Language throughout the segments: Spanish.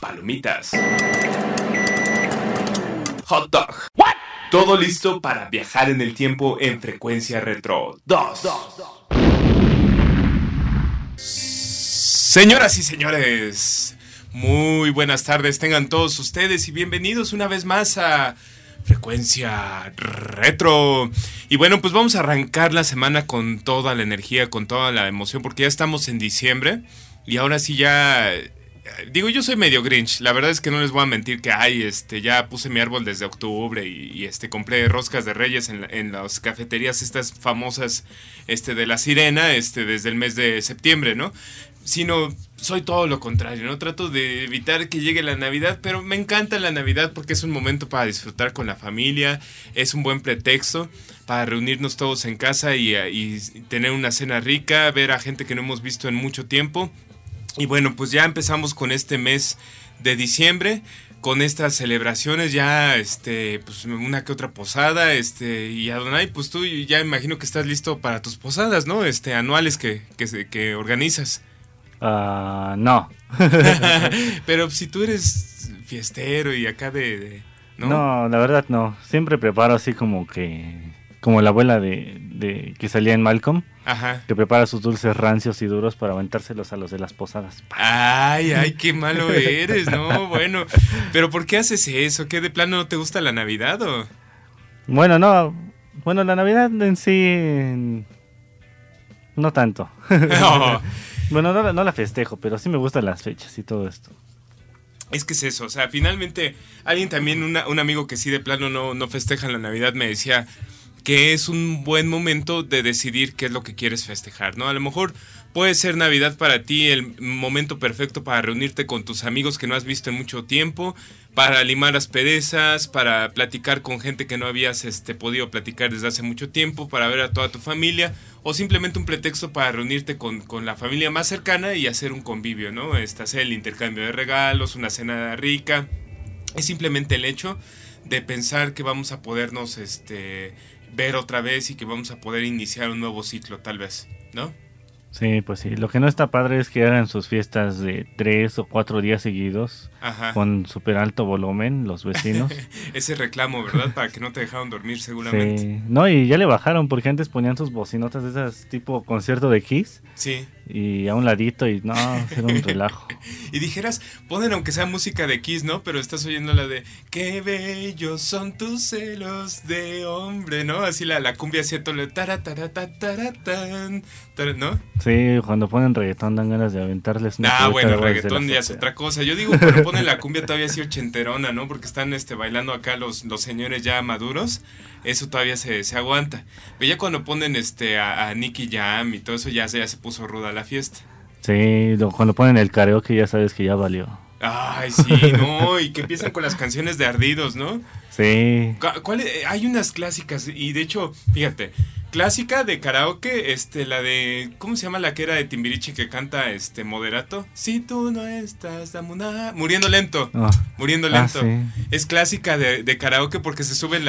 Palomitas. Hot dog. Todo listo para viajar en el tiempo en frecuencia retro 2. Señoras y señores, muy buenas tardes tengan todos ustedes y bienvenidos una vez más a Frecuencia Retro. Y bueno, pues vamos a arrancar la semana con toda la energía, con toda la emoción, porque ya estamos en diciembre y ahora sí ya digo, yo soy medio Grinch. La verdad es que no les voy a mentir que, ay, este, ya puse mi árbol desde octubre y, este, compré roscas de reyes en, en, las cafeterías estas famosas, este, de la sirena, este, desde el mes de septiembre, ¿no? Sino, soy todo lo contrario, ¿no? Trato de evitar que llegue la Navidad, pero me encanta la Navidad porque es un momento para disfrutar con la familia, es un buen pretexto para reunirnos todos en casa y, y tener una cena rica, ver a gente que no hemos visto en mucho tiempo y bueno, pues ya empezamos con este mes de diciembre con estas celebraciones ya este pues una que otra posada este y Adonai pues tú ya imagino que estás listo para tus posadas no este anuales que que, que organizas. Ah no. Pero si tú eres fiestero y acá de, ¿no? no la verdad no. Siempre preparo así como que como la abuela de, de que salía en Malcolm Ajá. que prepara sus dulces rancios y duros para aventárselos a los de las posadas. Ay, ay, qué malo eres, ¿no? Bueno, pero ¿por qué haces eso? ¿Qué de plano no te gusta la Navidad o...? Bueno, no, bueno, la Navidad en sí... No tanto. bueno, no, no la festejo, pero sí me gustan las fechas y todo esto. Es que es eso, o sea, finalmente alguien también, un amigo que sí de plano no, no festeja la Navidad, me decía, que es un buen momento de decidir qué es lo que quieres festejar, ¿no? A lo mejor puede ser Navidad para ti el momento perfecto para reunirte con tus amigos que no has visto en mucho tiempo, para limar las perezas, para platicar con gente que no habías este, podido platicar desde hace mucho tiempo, para ver a toda tu familia, o simplemente un pretexto para reunirte con, con la familia más cercana y hacer un convivio, ¿no? Este, hacer el intercambio de regalos, una cena rica. Es simplemente el hecho de pensar que vamos a podernos este, ver otra vez y que vamos a poder iniciar un nuevo ciclo tal vez, ¿no? Sí, pues sí. Lo que no está padre es que hagan sus fiestas de tres o cuatro días seguidos con súper alto volumen los vecinos. Ese reclamo, ¿verdad? Para que no te dejaron dormir seguramente. Sí. No, y ya le bajaron porque antes ponían sus bocinotas de esas tipo concierto de Kiss. Sí y a un ladito y no, era un relajo. y dijeras, ponen aunque sea música de Kiss, ¿no? Pero estás oyendo la de Qué bellos son tus celos de hombre, ¿no? Así la, la cumbia así todo ¿no? Sí, cuando ponen reggaetón dan ganas de aventarles Ah, bueno, reggaetón ya es otra cosa. Yo digo, cuando ponen la cumbia todavía así ochenterona, ¿no? Porque están este bailando acá los, los señores ya maduros, eso todavía se, se aguanta. Pero ya cuando ponen este a, a Nicky Jam y todo eso ya, ya se puso ruda la fiesta. Sí, cuando ponen el karaoke ya sabes que ya valió. Ay, sí, no, y que empiezan con las canciones de ardidos, ¿no? Sí. ¿Cuál, hay unas clásicas, y de hecho, fíjate, clásica de karaoke, este, la de, ¿cómo se llama la que era de Timbiriche que canta, este, moderato? Si tú no estás, muriendo lento, ah. muriendo ah, lento. Es clásica de, de, karaoke porque se suben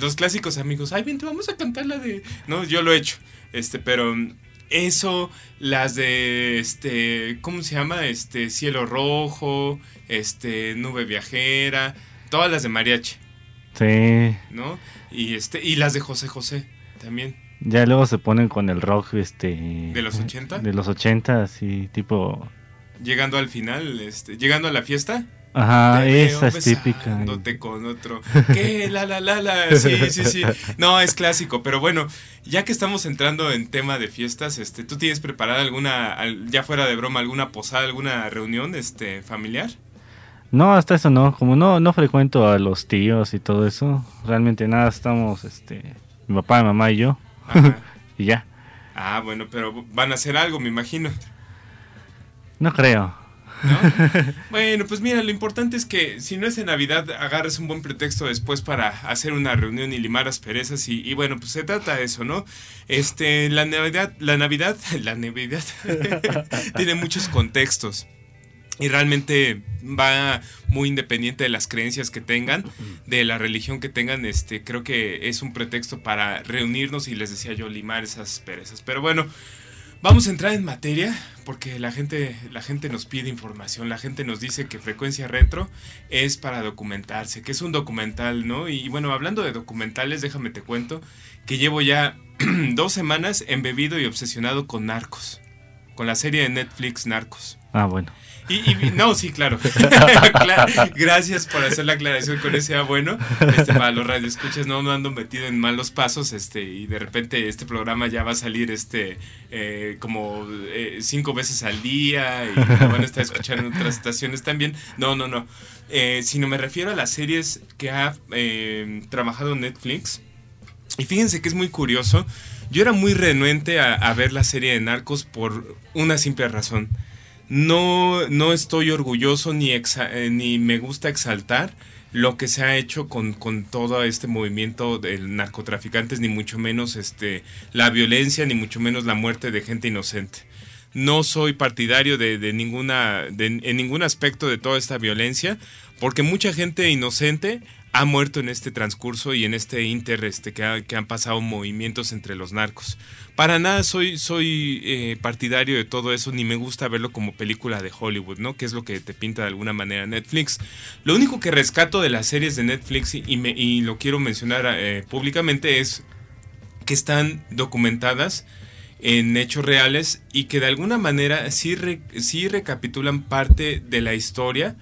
los clásicos amigos, ay, bien, te vamos a cantar la de, no, yo lo he hecho, este, pero eso, las de este, ¿cómo se llama? Este, Cielo Rojo, este, Nube Viajera, todas las de mariachi. Sí. ¿No? Y este, y las de José José también. Ya luego se ponen con el rock, este. ¿De los 80? De los 80, así, tipo. Llegando al final, este, llegando a la fiesta. Ajá, esa es típica. con otro. ¿Qué? La, la, la, la. Sí, sí, sí. No, es clásico. Pero bueno, ya que estamos entrando en tema de fiestas, este, ¿tú tienes preparada alguna, ya fuera de broma, alguna posada, alguna reunión este, familiar? No, hasta eso no. Como no, no frecuento a los tíos y todo eso, realmente nada, estamos, este, mi papá, mi mamá y yo. y ya. Ah, bueno, pero van a hacer algo, me imagino. No creo. bueno, pues mira, lo importante es que si no es en Navidad, agarres un buen pretexto después para hacer una reunión y limar asperezas y, y bueno, pues se trata de eso, ¿no? Este, la Navidad, la Navidad, la Navidad tiene muchos contextos y realmente va muy independiente de las creencias que tengan, de la religión que tengan, este creo que es un pretexto para reunirnos y les decía yo limar esas perezas. Pero bueno, vamos a entrar en materia porque la gente la gente nos pide información, la gente nos dice que Frecuencia Retro es para documentarse, que es un documental, ¿no? Y bueno, hablando de documentales, déjame te cuento que llevo ya dos semanas embebido y obsesionado con Narcos, con la serie de Netflix Narcos. Ah, bueno. Y, no, sí, claro. Gracias por hacer la aclaración con ese ah, bueno. Este, para los radioescuchas, no, no ando metido en malos pasos, este, y de repente este programa ya va a salir este eh, como eh, cinco veces al día y lo van a estar escuchando en otras estaciones también. No, no, no. Eh, sino me refiero a las series que ha trabajado Netflix. Y fíjense que es muy curioso. Yo era muy renuente a, ver la serie de Narcos por una simple razón no, no estoy orgulloso ni, eh, ni me gusta exaltar lo que se ha hecho con, con, todo este movimiento de narcotraficantes, ni mucho menos este, la violencia, ni mucho menos la muerte de gente inocente. No soy partidario de, de ninguna, de, en ningún aspecto de toda esta violencia, porque mucha gente inocente ha muerto en este transcurso y en este inter este, que, han pasado movimientos entre los narcos. Para nada soy, soy eh, partidario de todo eso, ni me gusta verlo como película de Hollywood, ¿no? Que es lo que te pinta de alguna manera Netflix. Lo único que rescato de las series de Netflix y, me, lo quiero mencionar eh, públicamente es que están documentadas en hechos reales y que de alguna manera sí, sí recapitulan parte de la historia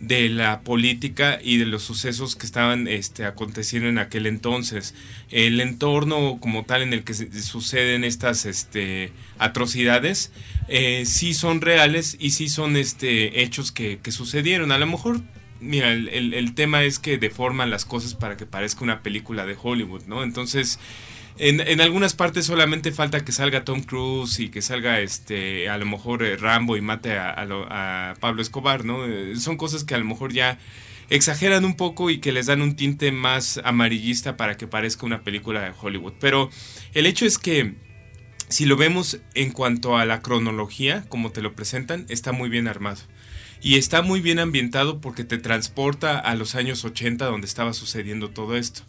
de la política y de los sucesos que estaban este, aconteciendo en aquel entonces. El entorno como tal en el que suceden estas este, atrocidades eh, sí son reales y sí son este, hechos que, que sucedieron. A lo mejor, mira, el, el, tema es que deforman las cosas para que parezca una película de Hollywood, ¿no? Entonces en, algunas partes solamente falta que salga Tom Cruise y que salga este a lo mejor eh, Rambo y mate a, Pablo Escobar, ¿no? Eh, son cosas que a lo mejor ya exageran un poco y que les dan un tinte más amarillista para que parezca una película de Hollywood. Pero el hecho es que si lo vemos en cuanto a la cronología, como te lo presentan, está muy bien armado. Y está muy bien ambientado porque te transporta a los años 80 donde estaba sucediendo todo esto.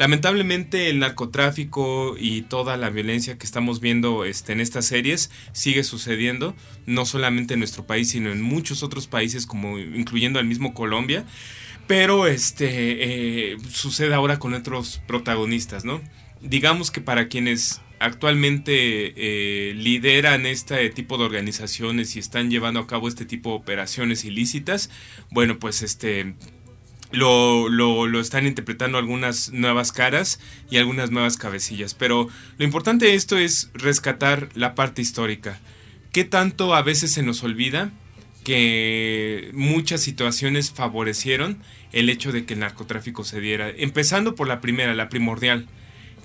Lamentablemente el narcotráfico y toda la violencia que estamos viendo este, en estas series sigue sucediendo, no solamente en nuestro país, sino en muchos otros países, como incluyendo al mismo Colombia. Pero este eh, sucede ahora con otros protagonistas, ¿no? Digamos que para quienes actualmente eh, lideran este tipo de organizaciones y están llevando a cabo este tipo de operaciones ilícitas, bueno, pues este lo, lo, lo, están interpretando algunas nuevas caras y algunas nuevas cabecillas. Pero lo importante de esto es rescatar la parte histórica. ¿Qué tanto a veces se nos olvida que muchas situaciones favorecieron el hecho de que el narcotráfico se diera? Empezando por la primera, la primordial,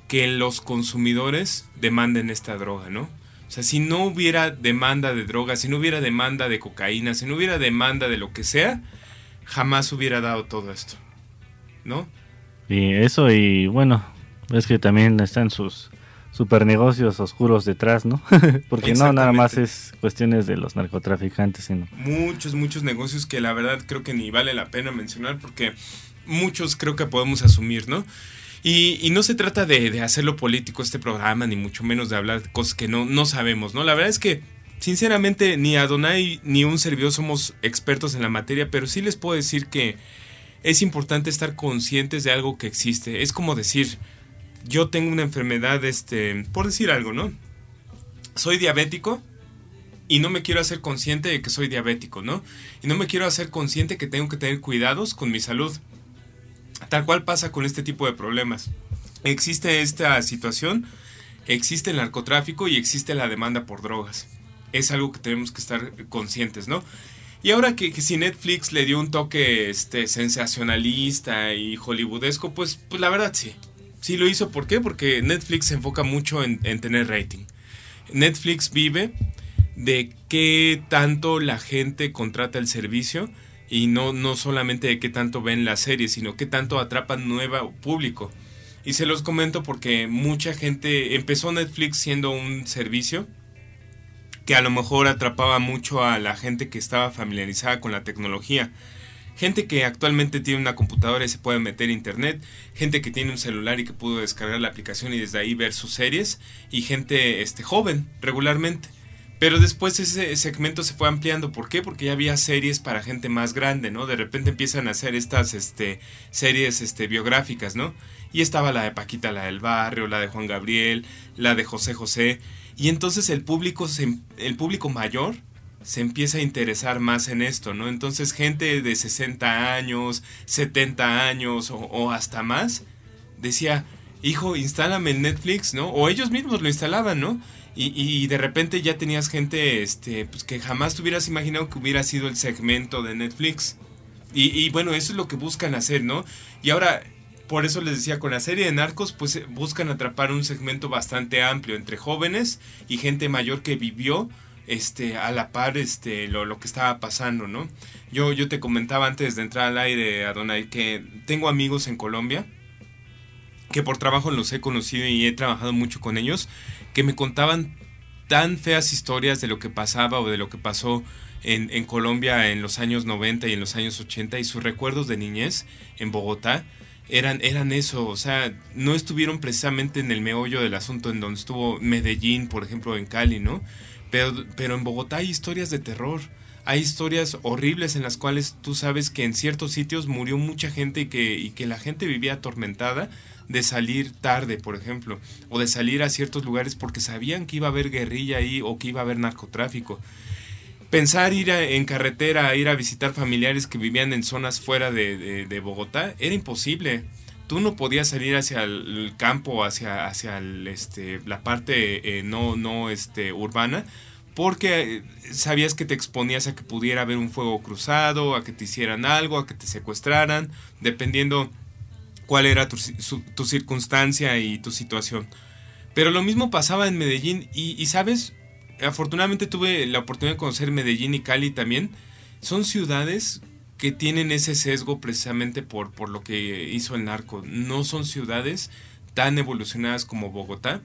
que los consumidores demanden esta droga, ¿no? O sea, si no hubiera demanda de droga, si no hubiera demanda de cocaína, si no hubiera demanda de lo que sea, jamás hubiera dado todo esto, ¿no? Y eso y bueno, es que también están sus super negocios oscuros detrás, ¿no? Porque no nada más es cuestiones de los narcotraficantes, sino muchos muchos negocios que la verdad creo que ni vale la pena mencionar porque muchos creo que podemos asumir, ¿no? Y, no se trata de, de, hacerlo político este programa, ni mucho menos de hablar de cosas que no, no sabemos, ¿no? La verdad es que sinceramente ni Adonai ni un servidor somos expertos en la materia, pero sí les puedo decir que es importante estar conscientes de algo que existe. Es como decir, yo tengo una enfermedad, este, por decir algo, ¿no? Soy diabético y no me quiero hacer consciente de que soy diabético, ¿no? Y no me quiero hacer consciente que tengo que tener cuidados con mi salud. Tal cual pasa con este tipo de problemas. Existe esta situación, existe el narcotráfico y existe la demanda por drogas es algo que tenemos que estar conscientes, ¿no? Y ahora que, si Netflix le dio un toque este, sensacionalista y hollywoodesco, pues, pues la verdad sí. Sí lo hizo, ¿por qué? Porque Netflix se enfoca mucho en, tener rating. Netflix vive de qué tanto la gente contrata el servicio y no, no solamente de qué tanto ven la serie, sino qué tanto atrapan nuevo público. Y se los comento porque mucha gente empezó Netflix siendo un servicio que a lo mejor atrapaba mucho a la gente que estaba familiarizada con la tecnología. Gente que actualmente tiene una computadora y se puede meter a internet, gente que tiene un celular y que pudo descargar la aplicación y desde ahí ver sus series, y gente este, joven regularmente. Pero después ese segmento se fue ampliando. ¿Por qué? Porque ya había series para gente más grande, ¿no? De repente empiezan a hacer estas este, series este, biográficas, ¿no? Y estaba la de Paquita, la del barrio, la de Juan Gabriel, la de José José. Y entonces el público, el público mayor se empieza a interesar más en esto, ¿no? Entonces gente de 60 años, 70 años o, hasta más decía, hijo, instálame en Netflix, ¿no? O ellos mismos lo instalaban, ¿no? Y, de repente ya tenías gente este, pues que jamás te hubieras imaginado que hubiera sido el segmento de Netflix. Y, bueno, eso es lo que buscan hacer, ¿no? Y ahora, por eso les decía, con la serie de Narcos, pues eh, buscan atrapar un segmento bastante amplio entre jóvenes y gente mayor que vivió este, a la par este, lo, lo que estaba pasando, ¿no? Yo, yo te comentaba antes de entrar al aire, Adonai, que tengo amigos en Colombia que por trabajo los he conocido y he trabajado mucho con ellos, que me contaban tan feas historias de lo que pasaba o de lo que pasó en, en, Colombia en los años 90 y en los años 80 y sus recuerdos de niñez en Bogotá eran, eran eso, o sea, no estuvieron precisamente en el meollo del asunto en donde estuvo Medellín, por ejemplo, en Cali, ¿no? Pero, pero en Bogotá hay historias de terror, hay historias horribles en las cuales tú sabes que en ciertos sitios murió mucha gente y que, y que la gente vivía atormentada de salir tarde, por ejemplo, o de salir a ciertos lugares porque sabían que iba a haber guerrilla ahí o que iba a haber narcotráfico. Pensar ir en carretera, ir a visitar familiares que vivían en zonas fuera de, Bogotá, era imposible. Tú no podías salir hacia el campo, hacia, hacia este, la parte eh, no, no este, urbana, porque sabías que te exponías a que pudiera haber un fuego cruzado, a que te hicieran algo, a que te secuestraran, dependiendo cuál era tu, circunstancia y tu situación. Pero lo mismo pasaba en Medellín y, sabes, afortunadamente tuve la oportunidad de conocer Medellín y Cali también. Son ciudades que tienen ese sesgo precisamente por, por lo que hizo el narco. No son ciudades tan evolucionadas como Bogotá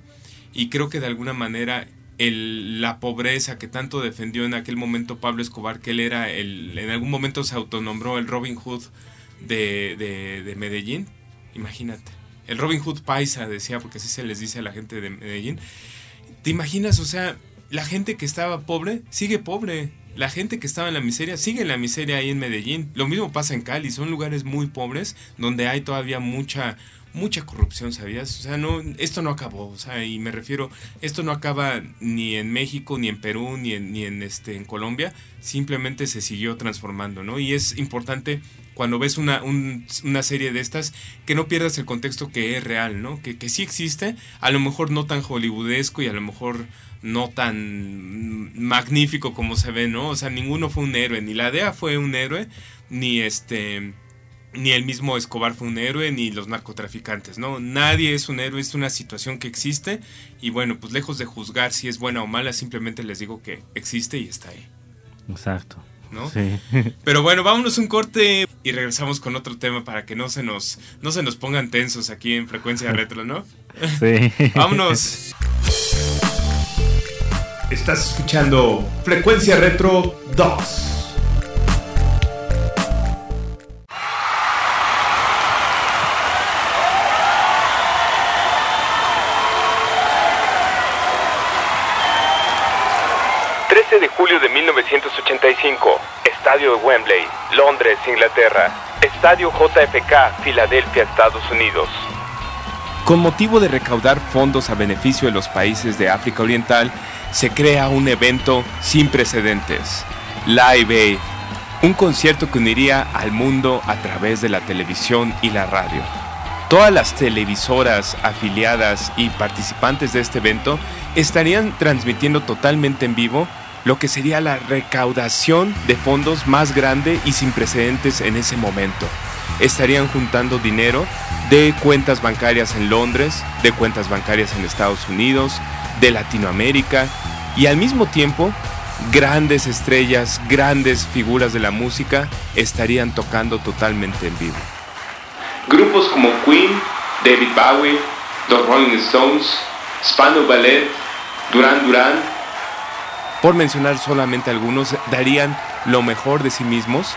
y creo que de alguna manera la pobreza que tanto defendió en aquel momento Pablo Escobar, que él era el, en algún momento se autonombró el Robin Hood de, de Medellín, Imagínate. El Robin Hood paisa decía, porque así se les dice a la gente de Medellín. ¿Te imaginas? O sea, la gente que estaba pobre sigue pobre. La gente que estaba en la miseria sigue en la miseria ahí en Medellín. Lo mismo pasa en Cali. Son lugares muy pobres donde hay todavía mucha mucha corrupción, ¿sabías? O sea, no, esto no acabó, o sea, y me refiero, esto no acaba ni en México, ni en Perú, ni en, ni en, este, en Colombia, simplemente se siguió transformando, ¿no? Y es importante cuando ves una, una serie de estas, que no pierdas el contexto que es real, ¿no? Que, que sí existe, a lo mejor no tan hollywoodesco y a lo mejor no tan magnífico como se ve, ¿no? O sea, ninguno fue un héroe, ni la DEA fue un héroe, ni este ni el mismo Escobar fue un héroe, ni los narcotraficantes, ¿no? Nadie es un héroe, es una situación que existe y bueno, pues lejos de juzgar si es buena o mala, simplemente les digo que existe y está ahí. Exacto. ¿No? Sí. Pero bueno, vámonos un corte y regresamos con otro tema para que no se nos, no se nos pongan tensos aquí en Frecuencia Retro, ¿no? Sí. vámonos. Estás escuchando Frecuencia Retro 2. 13 de julio de 1985, Estadio de Wembley, Londres, Inglaterra. Estadio JFK, Filadelfia, Estados Unidos. Con motivo de recaudar fondos a beneficio de los países de África Oriental, se crea un evento sin precedentes, Live Aid, un concierto que uniría al mundo a través de la televisión y la radio. Todas las televisoras afiliadas y participantes de este evento estarían transmitiendo totalmente en vivo lo que sería la recaudación de fondos más grande y sin precedentes en ese momento. Estarían juntando dinero de cuentas bancarias en Londres, de cuentas bancarias en Estados Unidos, de Latinoamérica y al mismo tiempo grandes estrellas, grandes figuras de la música estarían tocando totalmente en vivo. Grupos como Queen, David Bowie, The Rolling Stones, Spano Ballet, Duran Duran, por mencionar solamente algunos, darían lo mejor de sí mismos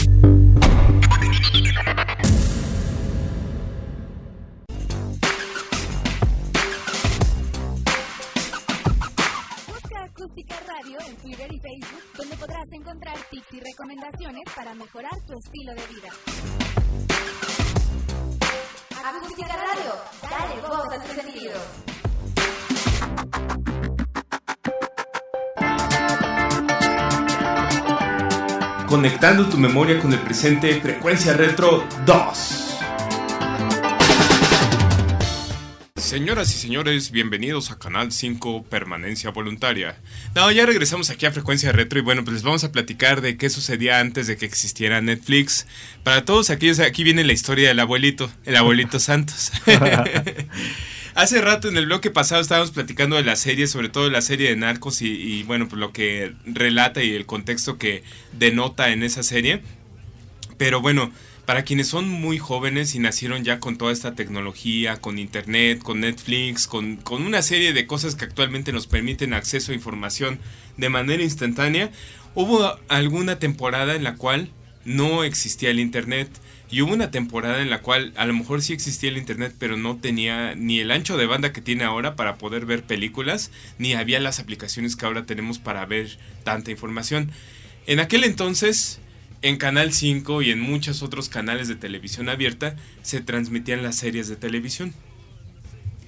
Para mejorar tu estilo de vida. Acústica Radio, dale voz a tu sentido. conectando tu memoria con el presente, Frecuencia Retro 2. Señoras y señores, bienvenidos a Canal 5 Permanencia Voluntaria. No, ya regresamos aquí a Frecuencia Retro y bueno, pues les vamos a platicar de qué sucedía antes de que existiera Netflix. Para todos aquellos, aquí viene la historia del abuelito, el abuelito Santos. Hace rato en el bloque pasado estábamos platicando de la serie, sobre todo de la serie de Narcos y, bueno, pues lo que relata y el contexto que denota en esa serie. Pero bueno, para quienes son muy jóvenes y nacieron ya con toda esta tecnología, con internet, con Netflix, con, con una serie de cosas que actualmente nos permiten acceso a información de manera instantánea, hubo alguna temporada en la cual no existía el internet y hubo una temporada en la cual a lo mejor sí existía el internet, pero no tenía ni el ancho de banda que tiene ahora para poder ver películas, ni había las aplicaciones que ahora tenemos para ver tanta información. En aquel entonces, en Canal 5 y en muchos otros canales de televisión abierta, se transmitían las series de televisión.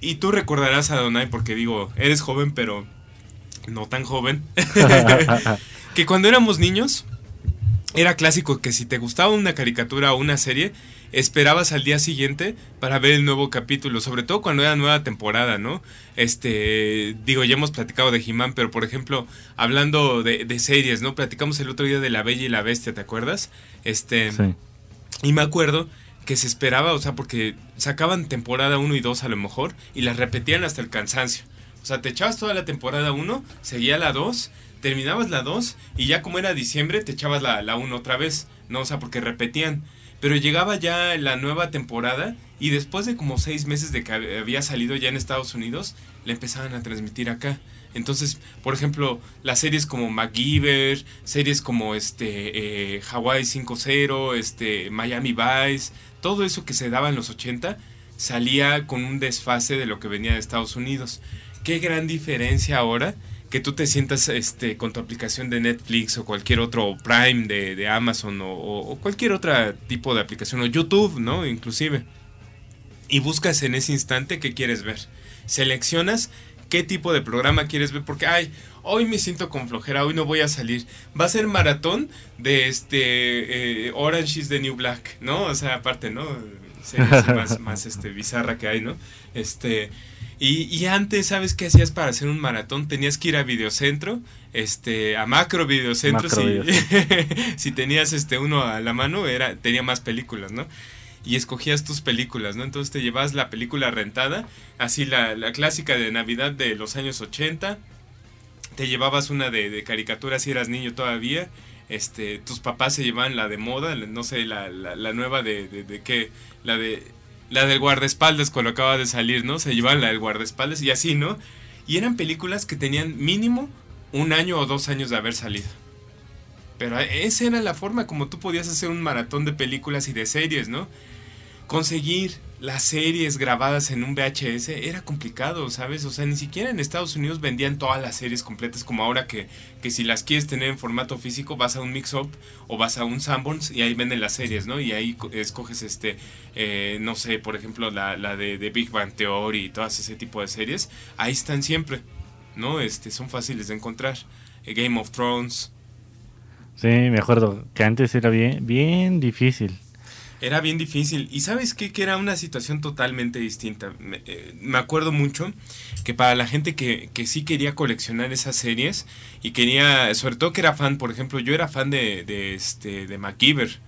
Y tú recordarás a Donai, porque digo, eres joven, pero no tan joven, que cuando éramos niños, era clásico que si te gustaba una caricatura o una serie, esperabas al día siguiente para ver el nuevo capítulo, sobre todo cuando era nueva temporada, ¿no? Este, digo, ya hemos platicado de He-Man, pero por ejemplo, hablando de, series, ¿no? Platicamos el otro día de La Bella y la Bestia, ¿te acuerdas? Este, sí. y me acuerdo que se esperaba, o sea, porque sacaban temporada 1 y 2 a lo mejor, y las repetían hasta el cansancio. O sea, te echabas toda la temporada 1, seguía la 2 terminabas la 2 y ya como era diciembre te echabas la 1 otra vez, ¿no? O sea, porque repetían. Pero llegaba ya la nueva temporada y después de como seis meses de que había salido ya en Estados Unidos, le empezaban a transmitir acá. Entonces, por ejemplo, las series como MacGyver, series como este eh, Hawaii 5.0, este Miami Vice, todo eso que se daba en los 80 salía con un desfase de lo que venía de Estados Unidos. Qué gran diferencia ahora que tú te sientas este, con tu aplicación de Netflix o cualquier otro Prime de, Amazon o, cualquier otro tipo de aplicación o YouTube, ¿no? Inclusive. Y buscas en ese instante qué quieres ver. Seleccionas qué tipo de programa quieres ver porque, ay, hoy me siento con flojera, hoy no voy a salir. Va a ser maratón de este eh, Orange is the New Black, ¿no? O sea, aparte, ¿no? Series más, más este, bizarra que hay, ¿no? Este y, antes, ¿sabes qué hacías para hacer un maratón? Tenías que ir a Videocentro, este, a Macro Videocentro, si, tenías este uno a la mano, era, tenía más películas, ¿no? Y escogías tus películas, ¿no? Entonces te llevas la película rentada, así la, clásica de Navidad de los años 80, te llevabas una de, caricatura si eras niño todavía, este, tus papás se llevaban la de moda, no sé, la, la, nueva de, de, de qué, la de la del guardaespaldas cuando acaba de salir, ¿no? Se llevaban la del guardaespaldas y así, ¿no? Y eran películas que tenían mínimo un año o dos años de haber salido. Pero esa era la forma como tú podías hacer un maratón de películas y de series, ¿no? conseguir las series grabadas en un VHS era complicado, ¿sabes? O sea, ni siquiera en Estados Unidos vendían todas las series completas como ahora que, que si las quieres tener en formato físico vas a un mix-up o vas a un Sanborns y ahí venden las series, ¿no? Y ahí escoges este, eh, no sé, por ejemplo, la, la de, de, Big Bang Theory y todas ese tipo de series. Ahí están siempre, ¿no? Este, son fáciles de encontrar. Game of Thrones. Sí, me acuerdo que antes era bien, bien difícil era bien difícil. Y sabes qué? Que era una situación totalmente distinta. Me, eh, acuerdo mucho que para la gente que, que, sí quería coleccionar esas series y quería, sobre todo que era fan, por ejemplo, yo era fan de, de, este, de MacGyver.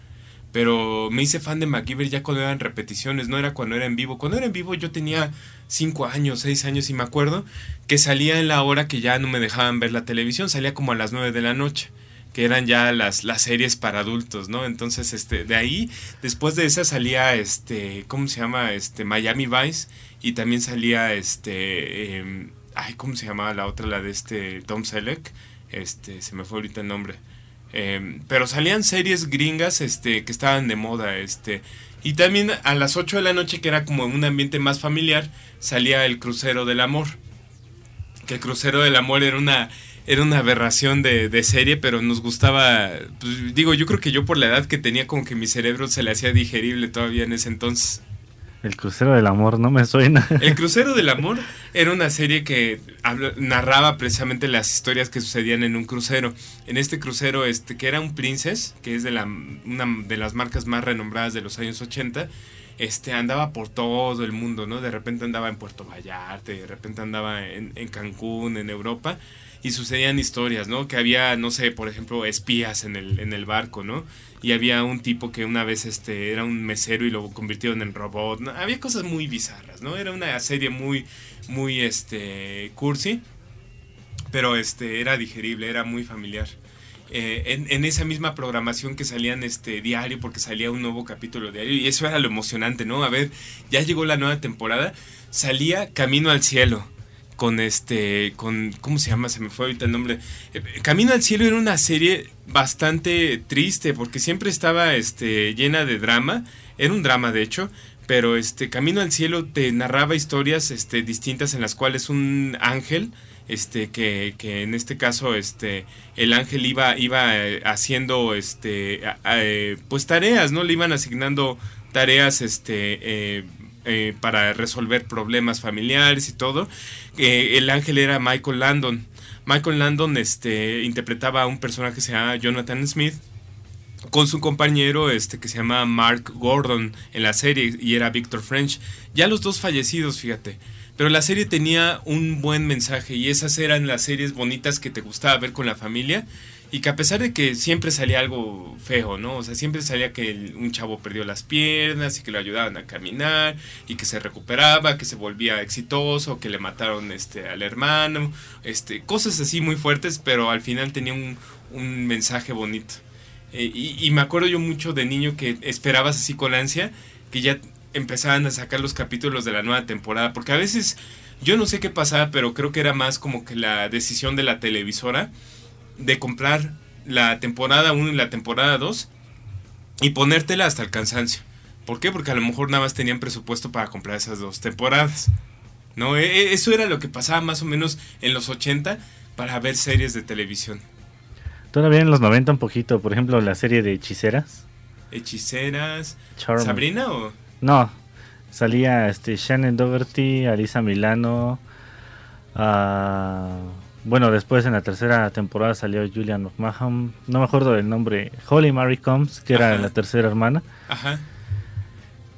Pero me hice fan de MacGyver ya cuando eran repeticiones, no era cuando era en vivo. Cuando era en vivo yo tenía 5 años, 6 años y me acuerdo que salía en la hora que ya no me dejaban ver la televisión, salía como a las 9 de la noche que eran ya las, las series para adultos, ¿no? Entonces, este, de ahí, después de esa salía, este, ¿cómo se llama? Este, Miami Vice, y también salía, este, em, ay, ¿cómo se llamaba la otra? La de este Tom Selleck, este, se me fue ahorita el nombre. Em, pero salían series gringas, este, que estaban de moda, este, y también a las 8 de la noche, que era como un ambiente más familiar, salía el Crucero del Amor. Que el Crucero del Amor era una era una aberración de, de, serie, pero nos gustaba, pues, digo, yo creo que yo por la edad que tenía como que mi cerebro se le hacía digerible todavía en ese entonces. El Crucero del Amor, no me suena. El Crucero del Amor era una serie que narraba precisamente las historias que sucedían en un crucero. En este crucero, este, que era un Princess, que es de la, una de las marcas más renombradas de los años 80, este, andaba por todo el mundo, ¿no? De repente andaba en Puerto Vallarta, de repente andaba en, en Cancún, en Europa y sucedían historias, ¿no? Que había, no sé, por ejemplo, espías en el, en el barco, ¿no? Y había un tipo que una vez este, era un mesero y lo convirtieron en robot. ¿no? Había cosas muy bizarras, ¿no? Era una serie muy, muy, este, cursi, pero este, era digerible, era muy familiar. Eh, en, en, esa misma programación que salían este diario porque salía un nuevo capítulo diario y eso era lo emocionante, ¿no? A ver, ya llegó la nueva temporada, salía Camino al Cielo con este, con, ¿cómo se llama? Se me fue ahorita el nombre. Eh, Camino al Cielo era una serie bastante triste porque siempre estaba este, llena de drama, era un drama de hecho, pero este, Camino al Cielo te narraba historias este, distintas en las cuales un ángel, este, que, que en este caso este, el ángel iba, iba eh, haciendo este, eh, pues tareas, ¿no? Le iban asignando tareas este, eh, para resolver problemas familiares y todo. Eh, el ángel era Michael Landon. Michael Landon este, interpretaba a un personaje que se llama Jonathan Smith con su compañero este que se llama Mark Gordon en la serie y era Victor French. Ya los dos fallecidos, fíjate. Pero la serie tenía un buen mensaje y esas eran las series bonitas que te gustaba ver con la familia y que a pesar de que siempre salía algo feo, ¿no? O sea, siempre salía que un chavo perdió las piernas y que lo ayudaban a caminar y que se recuperaba, que se volvía exitoso, que le mataron este al hermano, este cosas así muy fuertes, pero al final tenía un, un mensaje bonito. Eh, y, y, me acuerdo yo mucho de niño que esperabas así con ansia que ya empezaban a sacar los capítulos de la nueva temporada, porque a veces yo no sé qué pasaba, pero creo que era más como que la decisión de la televisora de comprar la temporada 1 y la temporada 2 y ponértela hasta el cansancio. ¿Por qué? Porque a lo mejor nada más tenían presupuesto para comprar esas dos temporadas. ¿No? E, e, eso era lo que pasaba más o menos en los 80 para ver series de televisión. Todavía en los 90 un poquito, por ejemplo, la serie de hechiceras. Hechiceras. ¿Sabrina o...? No, salía este Shannon Dougherty, Alisa Milano, uh, bueno, después en la tercera temporada salió Julian McMahon. No me acuerdo del nombre. Holly Mary Combs, que era la tercera hermana. Ajá.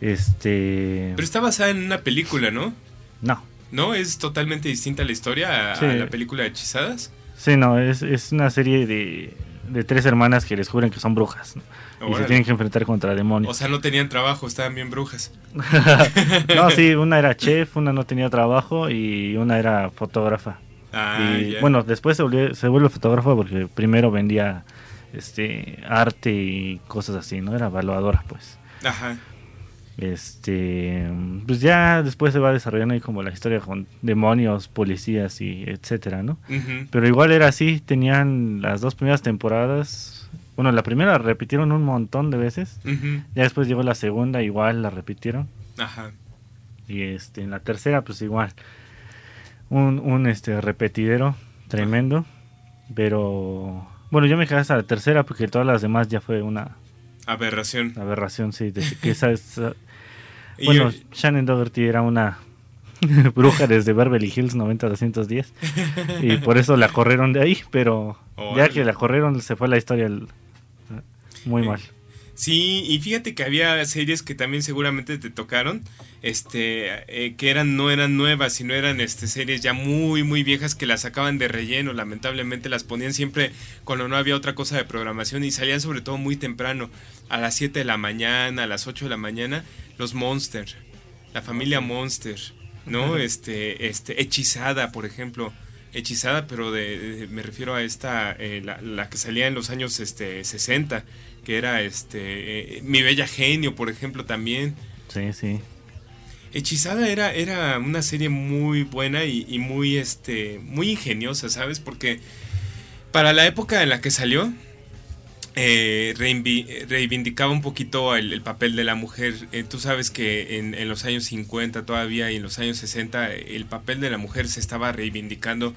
Este. Pero está basada en una película, ¿no? No. ¿No? ¿Es totalmente distinta la historia a, la película de Hechizadas? Sí, no, es, es una serie de, de, tres hermanas que descubren que son brujas. Y se tienen que enfrentar contra demonios. O sea, no tenían trabajo, estaban bien brujas. no, sí, una era chef, una no tenía trabajo y una era fotógrafa. Ah, y bueno, después se, vuelve fotógrafo porque primero vendía este arte y cosas así, ¿no? Era evaluadora, pues. Ajá. Este, pues ya después se va desarrollando ahí como la historia con demonios, policías y etcétera, ¿no? Pero igual era así, tenían las dos primeras temporadas Bueno, la primera la repitieron un montón de veces. Ya después llegó la segunda, igual la repitieron. Ajá. Y este, en la tercera, pues igual. Un, un este repetidero tremendo. Pero bueno, yo me quedé hasta la tercera porque todas las demás ya fue una aberración. Aberración, sí. que esa, bueno, Shannon Doherty era una bruja desde Beverly Hills 90-210 y por eso la corrieron de ahí, pero ya que la corrieron se fue la historia muy mal. Sí, y fíjate que había series que también seguramente te tocaron, este, eh, que eran no eran nuevas, sino eran este series ya muy muy viejas que las sacaban de relleno, lamentablemente las ponían siempre cuando no había otra cosa de programación y salían sobre todo muy temprano, a las 7 de la mañana, a las 8 de la mañana, los Monster, la familia Monster, ¿no? Este, este, hechizada, por ejemplo, hechizada, pero de, me refiero a esta, eh, la, la, que salía en los años este, 60 que era este eh, Mi Bella Genio, por ejemplo, también. Sí, sí. Hechizada era, era una serie muy buena y, muy, este, muy ingeniosa, ¿sabes? Porque para la época en la que salió, eh, reivindicaba un poquito el, papel de la mujer. Eh, tú sabes que en, en, los años 50 todavía y en los años 60 el papel de la mujer se estaba reivindicando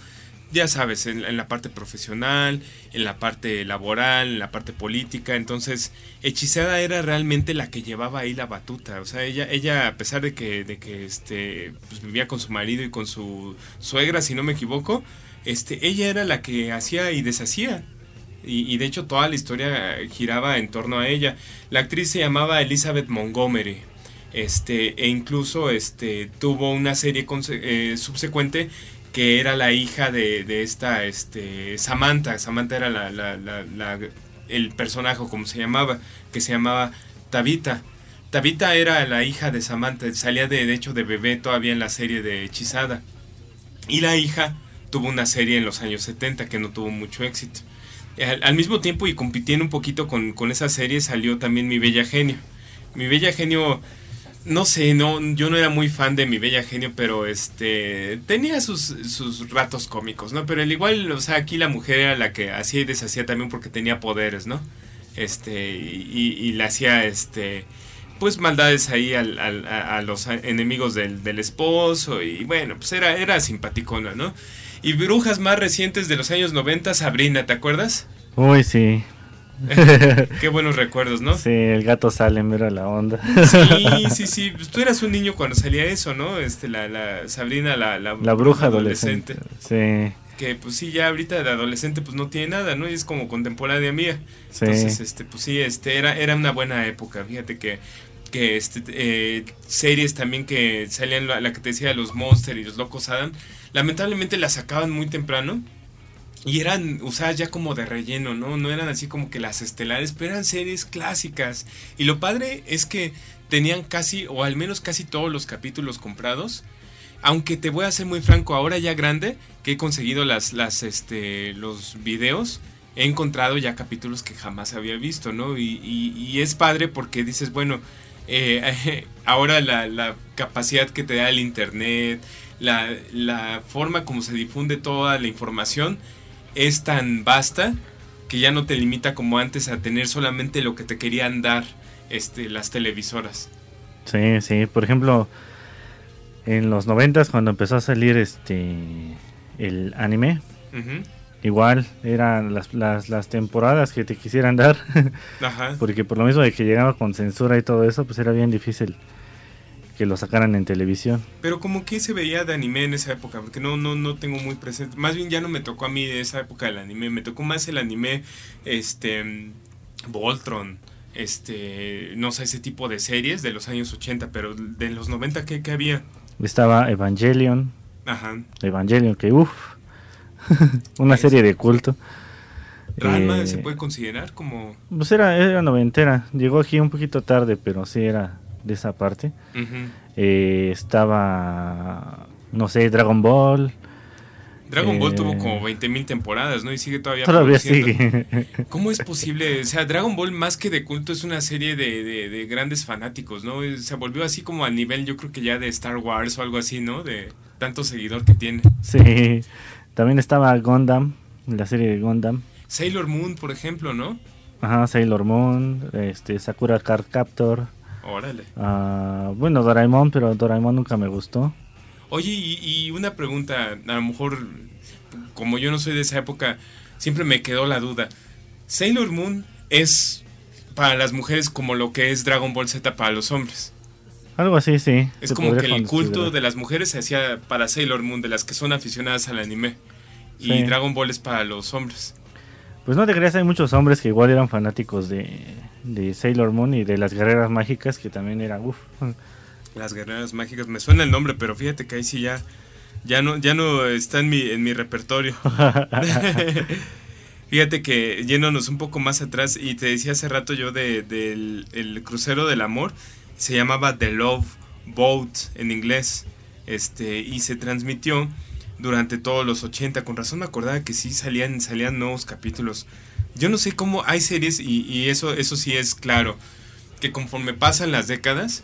ya sabes, en, la parte profesional, en la parte laboral, en la parte política. Entonces, Hechizada era realmente la que llevaba ahí la batuta. O sea, ella, ella a pesar de que, de que este, pues, vivía con su marido y con su suegra, si no me equivoco, este, ella era la que hacía y deshacía. Y, de hecho toda la historia giraba en torno a ella. La actriz se llamaba Elizabeth Montgomery. Este, e incluso este, tuvo una serie eh, subsecuente que era la hija de, esta este, Samantha. Samantha era la, el personaje, como se llamaba, que se llamaba Tabita. Tabita era la hija de Samantha, salía de, de hecho de bebé todavía en la serie de Hechizada. Y la hija tuvo una serie en los años 70 que no tuvo mucho éxito. Al, mismo tiempo y compitiendo un poquito con, con esa serie salió también Mi Bella Genio. Mi Bella Genio no sé, no, yo no era muy fan de mi bella genio, pero este tenía sus, sus ratos cómicos, ¿no? Pero al igual, o sea, aquí la mujer era la que hacía y deshacía también porque tenía poderes, ¿no? Este, y, y le hacía este pues maldades ahí al, a, los enemigos del, del, esposo y bueno, pues era, era simpaticona, ¿no? Y brujas más recientes de los años 90, Sabrina, ¿te acuerdas? Uy, sí. Qué buenos recuerdos, ¿no? Sí, el gato sale, mira la onda. Sí, sí, sí. Pues tú eras un niño cuando salía eso, ¿no? Este, la, la Sabrina, la, la, bruja adolescente. Sí. Que pues sí, ya ahorita de adolescente pues no tiene nada, ¿no? Y es como contemporánea mía. Sí. Entonces, este, pues sí, este, era, era una buena época. Fíjate que que este, eh, series también que salían, la, la que te decía, los Monster y los Locos Adam, lamentablemente las sacaban muy temprano y eran usadas ya como de relleno, ¿no? No eran así como que las estelares, pero eran series clásicas. Y lo padre es que tenían casi, o al menos casi todos los capítulos comprados. Aunque te voy a ser muy franco, ahora ya grande, que he conseguido las, este, los videos, he encontrado ya capítulos que jamás había visto, ¿no? Y, y, es padre porque dices, bueno, eh, ahora la, la, capacidad que te da el Internet, la, la forma como se difunde toda la información, es tan vasta que ya no te limita como antes a tener solamente lo que te querían dar este, las televisoras. Sí, sí, por ejemplo, en los noventas cuando empezó a salir este el anime, igual eran las, las, las, temporadas que te quisieran dar, porque por lo mismo de que llegaba con censura y todo eso, pues era bien difícil que lo sacaran en televisión. Pero como que se veía de anime en esa época, porque no, no, no tengo muy presente. Más bien ya no me tocó a mí de esa época del anime, me tocó más el anime, este, Voltron, este, no sé, ese tipo de series de los años 80, pero de los 90, ¿qué, qué había? Estaba Evangelion. Ajá. Evangelion, que uff, una serie de culto. ¿Ranma eh, se puede considerar como...? Pues era, era noventera, llegó aquí un poquito tarde, pero sí era de esa parte. Eh, estaba, no sé, Dragon Ball. Dragon Ball tuvo como 20.000 temporadas, ¿no? Y sigue todavía. Todavía sigue. ¿Cómo es posible? O sea, Dragon Ball más que de culto es una serie de, grandes fanáticos, ¿no? Se volvió así como a nivel, yo creo que ya de Star Wars o algo así, ¿no? De tanto seguidor que tiene. Sí. También estaba Gundam, la serie de Gundam. Sailor Moon, por ejemplo, ¿no? Ajá, Sailor Moon, este, Sakura Card Captor. Órale. Ah, bueno, Doraemon, pero Doraemon nunca me gustó. Oye, y, una pregunta, a lo mejor, como yo no soy de esa época, siempre me quedó la duda. Sailor Moon es para las mujeres como lo que es Dragon Ball Z para los hombres. Algo así, sí. Es como que el culto de las mujeres se hacía para Sailor Moon, de las que son aficionadas al anime. Y Dragon Ball es para los hombres. Pues no te creas, hay muchos hombres que igual eran fanáticos de, de Sailor Moon y de las guerreras mágicas que también eran uff. Las guerreras mágicas, me suena el nombre, pero fíjate que ahí sí ya, ya no, ya no está en mi, en mi repertorio. fíjate que yéndonos un poco más atrás, y te decía hace rato yo del de, el crucero del amor, se llamaba The Love Boat en inglés, este, y se transmitió durante todos los 80. Con razón me acordaba que sí salían, salían nuevos capítulos. Yo no sé cómo hay series, y, eso, eso sí es claro, que conforme pasan las décadas,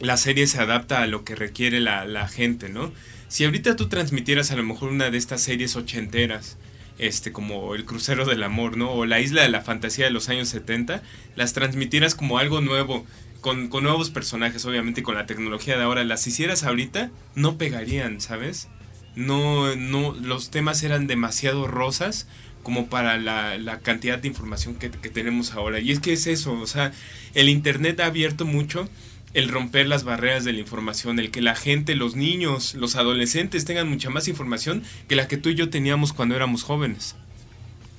la serie se adapta a lo que requiere la, gente, ¿no? Si ahorita tú transmitieras a lo mejor una de estas series ochenteras, este, como El Crucero del Amor, ¿no? O La Isla de la Fantasía de los años 70, las transmitieras como algo nuevo, con, con nuevos personajes, obviamente, con la tecnología de ahora, las hicieras ahorita, no pegarían, ¿sabes? No, no, los temas eran demasiado rosas como para la, la cantidad de información que, que tenemos ahora. Y es que es eso, o sea, el Internet ha abierto mucho el romper las barreras de la información, el que la gente, los niños, los adolescentes tengan mucha más información que la que tú y yo teníamos cuando éramos jóvenes.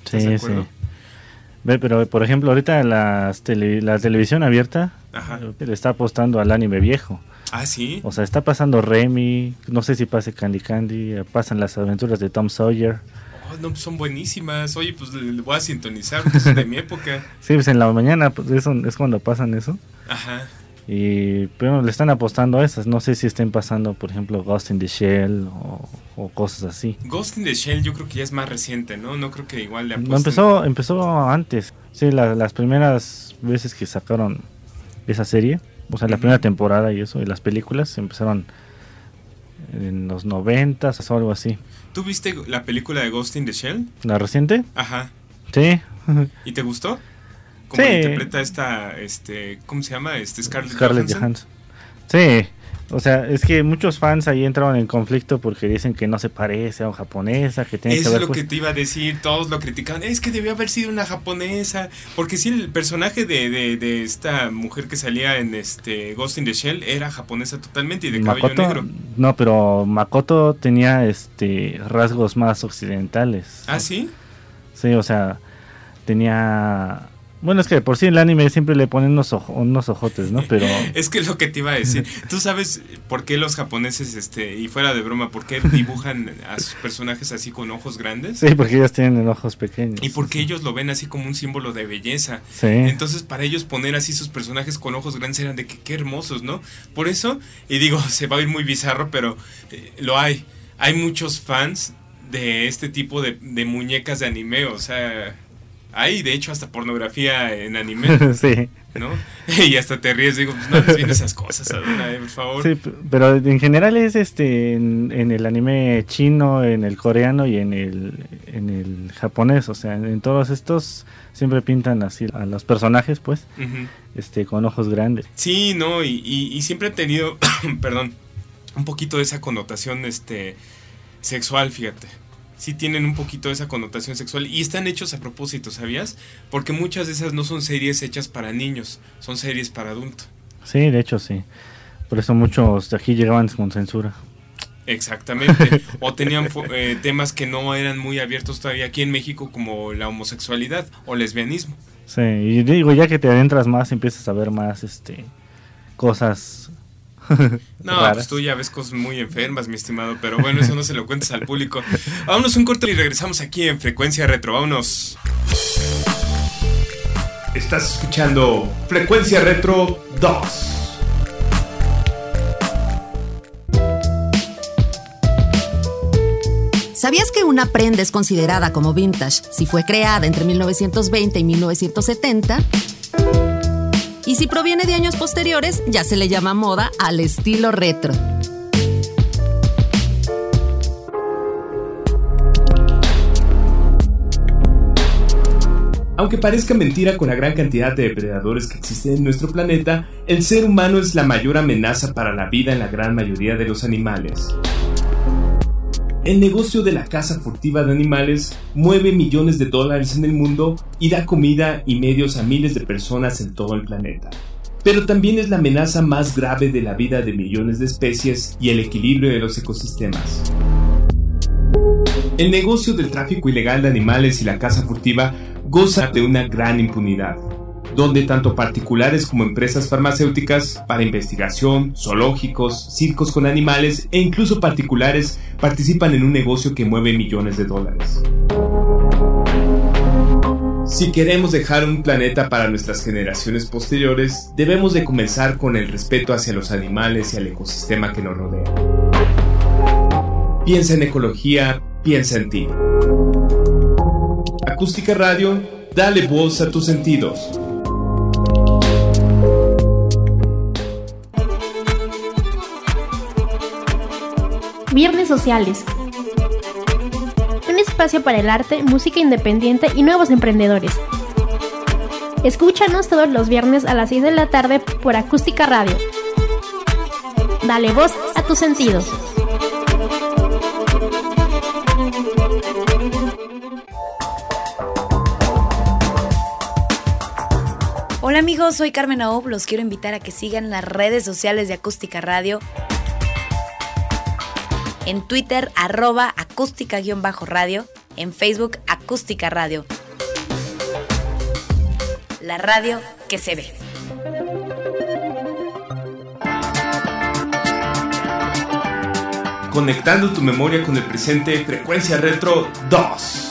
Sí, sí. Ve, pero por ejemplo, ahorita las la televisión abierta le está apostando al anime viejo. Ah, sí. O sea, está pasando Remy, no sé si pase Candy Candy, pasan las aventuras de Tom Sawyer. Oh, no, son buenísimas. Oye, pues le voy a sintonizar, son de mi época. Sí, pues en la mañana pues, eso, es cuando pasan eso. Ajá. Y pero le están apostando a esas. No sé si estén pasando, por ejemplo, Ghost in the Shell o, cosas así. Ghost in the Shell yo creo que ya es más reciente, ¿no? No creo que igual le apuesten. No, empezó, empezó antes. Sí, las primeras veces que sacaron esa serie, o sea, la primera temporada y eso, y las películas empezaron en los noventas o algo así. ¿Tú viste la película de Ghost in the Shell? ¿La reciente? Ajá. Sí. ¿Y te gustó? ¿Cómo interpreta esta, este, ¿cómo se llama? Este Scarlett, Johansson. Sí, o sea, es que muchos fans ahí entraron en conflicto porque dicen que no se parece a una japonesa, que tiene Eso que es lo que te iba a decir, todos lo criticaban, es que debió haber sido una japonesa, porque sí, el personaje de, de, esta mujer que salía en este Ghost in the Shell era japonesa totalmente y de cabello negro. No, pero Makoto tenía este rasgos más occidentales. ¿Ah, sí? Sí, o sea, tenía bueno, es que por sí en el anime siempre le ponen unos, unos ojotes, ¿no? Pero... es que es lo que te iba a decir. ¿Tú sabes por qué los japoneses, este, y fuera de broma, por qué dibujan a sus personajes así con ojos grandes? Sí, porque ellos tienen ojos pequeños. Y porque ellos lo ven así como un símbolo de belleza. Sí. Entonces, para ellos poner así sus personajes con ojos grandes eran de que qué hermosos, ¿no? Por eso, y digo, se va a ir muy bizarro, pero eh, lo hay. Hay muchos fans de este tipo de, de muñecas de anime, o sea hay, de hecho, hasta pornografía en anime. sí. ¿No? y hasta te ríes, digo, pues no les vienen esas cosas, por favor. Sí, pero en general es este en, el anime chino, en el coreano y en el, en el japonés. O sea, en, todos estos siempre pintan así a los personajes, pues, este con ojos grandes. Sí, no, y, y, y siempre han tenido, perdón, un poquito de esa connotación este sexual, fíjate sí tienen un poquito de esa connotación sexual y están hechos a propósito, ¿sabías? Porque muchas de esas no son series hechas para niños, son series para adultos. Sí, de hecho sí. Por eso muchos de aquí llegaban con censura. Exactamente. o tenían eh, temas que no eran muy abiertos todavía aquí en México como la homosexualidad o lesbianismo. Sí, y digo, ya que te adentras más, empiezas a ver más este cosas no, pues tú ya ves cosas muy enfermas, mi estimado, pero bueno, eso no se lo cuentes al público. Vámonos un corto y regresamos aquí en Frecuencia Retro. Vámonos. Estás escuchando Frecuencia Retro 2. ¿Sabías que una prenda es considerada como vintage si fue creada entre 1920 y 1970? Y si proviene de años posteriores, ya se le llama moda al estilo retro. Aunque parezca mentira con la gran cantidad de depredadores que existen en nuestro planeta, el ser humano es la mayor amenaza para la vida en la gran mayoría de los animales. El negocio de la caza furtiva de animales mueve millones de dólares en el mundo y da comida y medios a miles de personas en todo el planeta. Pero también es la amenaza más grave de la vida de millones de especies y el equilibrio de los ecosistemas. El negocio del tráfico ilegal de animales y la caza furtiva goza de una gran impunidad, donde tanto particulares como empresas farmacéuticas para investigación, zoológicos, circos con animales e incluso particulares participan en un negocio que mueve millones de dólares. Si queremos dejar un planeta para nuestras generaciones posteriores, debemos de comenzar con el respeto hacia los animales y al ecosistema que nos rodea. Piensa en ecología, piensa en ti. Acústica Radio, dale voz a tus sentidos. Viernes Sociales. Un espacio para el arte, música independiente y nuevos emprendedores. Escúchanos todos los viernes a las 6 de la tarde por Acústica Radio. Dale voz a tus sentidos. Hola amigos, soy Carmen Aob, los quiero invitar a que sigan las redes sociales de Acústica Radio. En Twitter, arroba acústica-radio. En Facebook, acústica radio. La radio que se ve. Conectando tu memoria con el presente, frecuencia retro 2.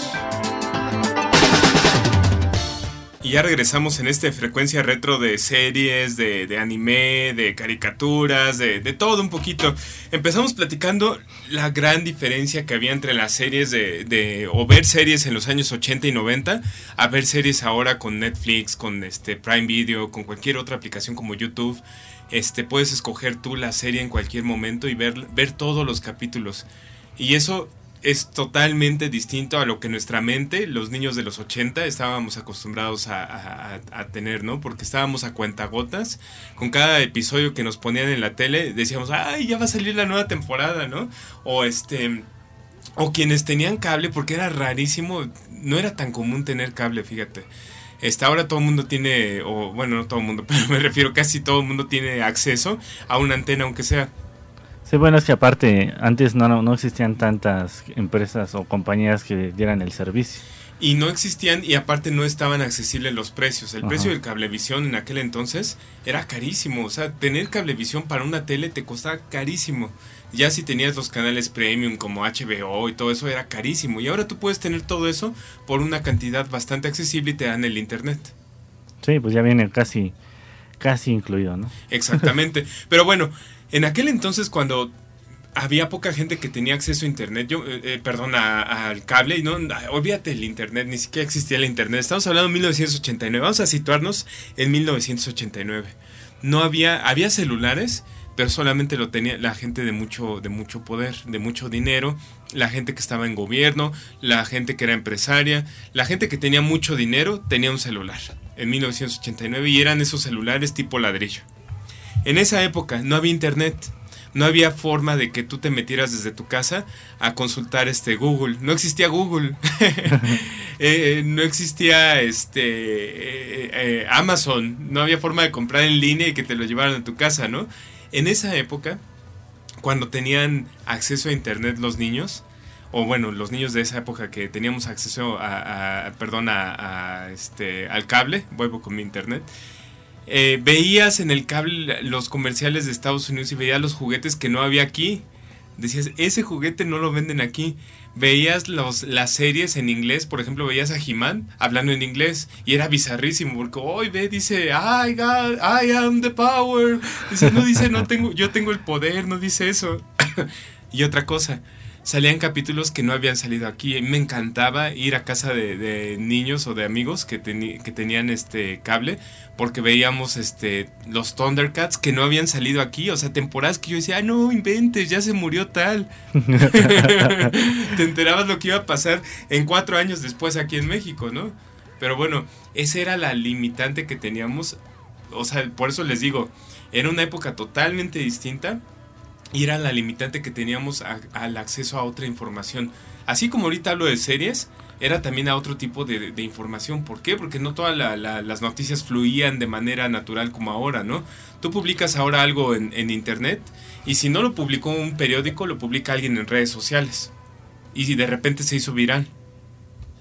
Y ya regresamos en esta frecuencia retro de series, de, anime, de caricaturas, de, todo un poquito. Empezamos platicando la gran diferencia que había entre las series de, de, o ver series en los años 80 y 90 a ver series ahora con Netflix, con este Prime Video, con cualquier otra aplicación como YouTube. Este, puedes escoger tú la serie en cualquier momento y ver, ver todos los capítulos. Y eso es totalmente distinto a lo que nuestra mente, los niños de los 80, estábamos acostumbrados a, tener, ¿no? Porque estábamos a cuentagotas. Con cada episodio que nos ponían en la tele, decíamos, ay, ya va a salir la nueva temporada, ¿no? O este. O quienes tenían cable, porque era rarísimo, no era tan común tener cable, fíjate. Este, ahora todo el mundo tiene, o bueno, no todo el mundo, pero me refiero casi todo el mundo tiene acceso a una antena, aunque sea. Sí, bueno, es que aparte, antes no, no, existían tantas empresas o compañías que dieran el servicio. Y no existían y aparte no estaban accesibles los precios. El precio del cablevisión en aquel entonces era carísimo. O sea, tener cablevisión para una tele te costaba carísimo. Ya si tenías los canales premium como HBO y todo eso era carísimo. Y ahora tú puedes tener todo eso por una cantidad bastante accesible y te dan el internet. Sí, pues ya viene casi, casi incluido, ¿no? Exactamente. Pero bueno, en aquel entonces cuando había poca gente que tenía acceso a internet, yo, eh, eh, perdón, al cable, y no, olvídate el internet, ni siquiera existía el internet. Estamos hablando de 1989, vamos a situarnos en 1989. No había, había celulares, pero solamente lo tenía la gente de mucho, de mucho poder, de mucho dinero, la gente que estaba en gobierno, la gente que era empresaria, la gente que tenía mucho dinero tenía un celular en 1989 y eran esos celulares tipo ladrillo. En esa época no había internet. No había forma de que tú te metieras desde tu casa a consultar este Google. No existía Google. Eh, no existía este eh, eh, Amazon. No había forma de comprar en línea y que te lo llevaran a tu casa, ¿no? En esa época, cuando tenían acceso a internet los niños, o bueno, los niños de esa época que teníamos acceso a, perdón, a, este, al cable, vuelvo con mi internet, eh, veías en el cable los comerciales de Estados Unidos y veías los juguetes que no había aquí. Decías, ese juguete no lo venden aquí. Veías los, las series en inglés, por ejemplo, veías a He-Man hablando en inglés y era bizarrísimo porque hoy ve, dice, I, got, I am the power. Dice, no dice, no tengo, yo tengo el poder, no dice eso. y otra cosa, salían capítulos que no habían salido aquí. Me encantaba ir a casa de, niños o de amigos que, que tenían este cable porque veíamos este los Thundercats que no habían salido aquí, o sea, temporadas que yo decía, ah, no inventes, ya se murió tal. Te enterabas lo que iba a pasar en cuatro años después aquí en México, ¿no? Pero bueno, esa era la limitante que teníamos. O sea, por eso les digo, era una época totalmente distinta y era la limitante que teníamos al acceso a otra información. Así como ahorita hablo de series, era también a otro tipo de, información. ¿Por qué? Porque no todas las noticias fluían de manera natural como ahora, ¿no? Tú publicas ahora algo en, en, internet y si no lo publicó un periódico, lo publica alguien en redes sociales. Y de repente se hizo viral.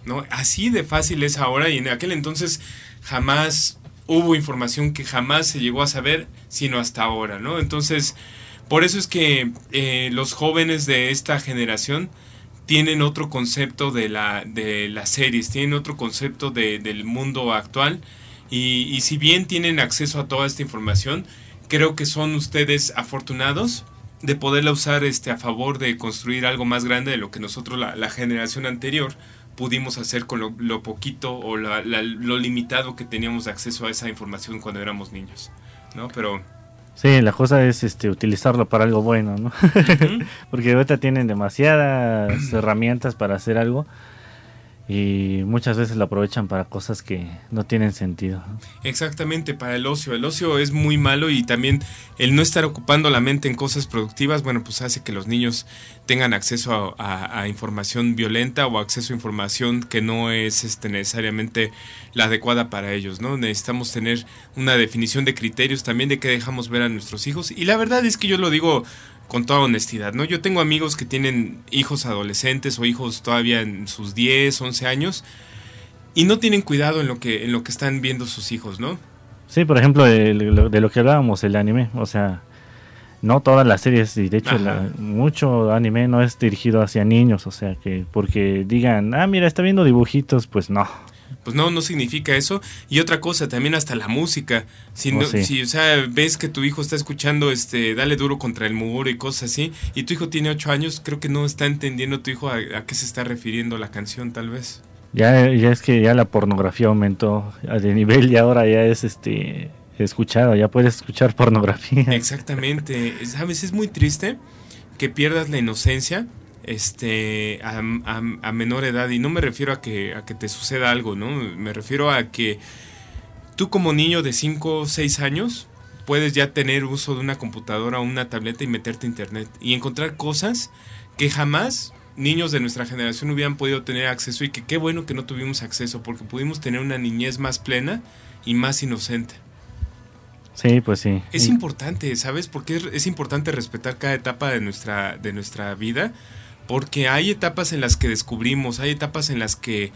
¿No? Así de fácil es ahora y en aquel entonces jamás hubo información que jamás se llegó a saber, sino hasta ahora, ¿no? Entonces, por eso es que eh, los jóvenes de esta generación tienen otro concepto de, la, de las series, tienen otro concepto del mundo actual y, si bien tienen acceso a toda esta información, creo que son ustedes afortunados de poderla usar este, a favor de construir algo más grande de lo que nosotros, la, generación anterior, pudimos hacer con lo, poquito o lo limitado que teníamos de acceso a esa información cuando éramos niños. ¿no? Pero Sí, la cosa es este utilizarlo para algo bueno, ¿no? Porque ahorita tienen demasiadas herramientas para hacer algo y muchas veces lo aprovechan para cosas que no tienen sentido. Exactamente, para el ocio. El ocio es muy malo y también el no estar ocupando la mente en cosas productivas, bueno, pues hace que los niños tengan acceso a, información violenta o acceso a información que no es este, necesariamente la adecuada para ellos, ¿no? Necesitamos tener una definición de criterios también de qué dejamos ver a nuestros hijos. Y la verdad es que yo lo digo con toda honestidad, ¿no? Yo tengo amigos que tienen hijos adolescentes o hijos todavía en sus 10, 11 años y no tienen cuidado en lo que en lo que están viendo sus hijos, ¿no? Sí, por ejemplo, de, lo que hablábamos, el anime, o sea, no todas las series, y de hecho mucho anime no es dirigido hacia niños, o sea, que porque digan, ah, mira, está viendo dibujitos, pues no, pues no, no significa eso. Y otra cosa, también hasta la música. Si, oh, si o sea, ves que tu hijo está escuchando este Dale duro contra el muro y cosas así, y tu hijo tiene ocho años, creo que no está entendiendo tu hijo a, qué se está refiriendo la canción, tal vez. Ya, ya es que ya la pornografía aumentó de nivel y ahora ya es este escuchado, ya puedes escuchar pornografía. Exactamente, sabes, es muy triste que pierdas la inocencia este a, menor edad y no me refiero a que, a que te suceda algo, ¿no? Me refiero a que tú como niño de 5 o 6 años puedes ya tener uso de una computadora o una tableta y meterte a internet y encontrar cosas que jamás niños de nuestra generación hubieran podido tener acceso y que qué bueno que no tuvimos acceso porque pudimos tener una niñez más plena y más inocente. Sí, pues sí. Es importante, ¿sabes? Porque es, importante respetar cada etapa de nuestra, de nuestra vida porque hay etapas en las que descubrimos, hay etapas en las que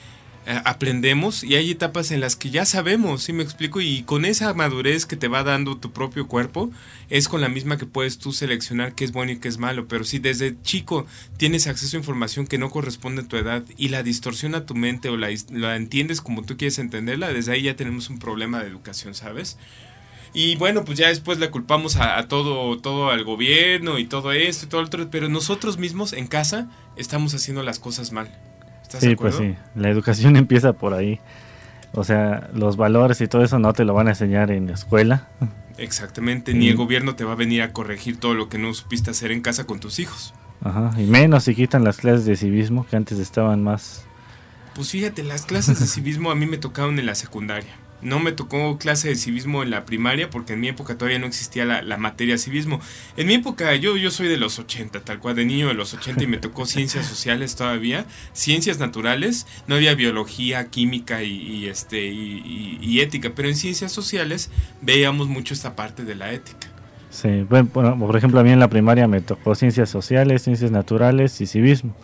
eh, aprendemos y hay etapas en las que ya sabemos, ¿sí me explico? Y con esa madurez que te va dando tu propio cuerpo, es con la misma que puedes tú seleccionar qué es bueno y qué es malo. Pero si desde chico tienes acceso a información que no corresponde a tu edad y la distorsiona tu mente o la, la entiendes como tú quieres entenderla, desde ahí ya tenemos un problema de educación, ¿sabes? Y bueno, pues ya después le culpamos a, todo, todo al gobierno y todo esto y todo lo otro, pero nosotros mismos en casa estamos haciendo las cosas mal. ¿Estás sí, pues sí, la educación empieza por ahí. O sea, los valores y todo eso no te lo van a enseñar en la escuela. Exactamente, ni el gobierno te va a venir a corregir todo lo que no supiste hacer en casa con tus hijos. Ajá, y menos si quitan las clases de civismo que antes estaban más... Pues fíjate, las clases de civismo a mí me tocaron en la secundaria. No me tocó clase de civismo en la primaria porque en mi época todavía no existía la, la, materia civismo. En mi época yo, yo soy de los 80, tal cual, de niño de los 80 y me tocó ciencias sociales todavía, ciencias naturales, no había biología, química y, este, y, ética, pero en ciencias sociales veíamos mucho esta parte de la ética. Sí, bueno, por ejemplo a mí en la primaria me tocó ciencias sociales, ciencias naturales y civismo.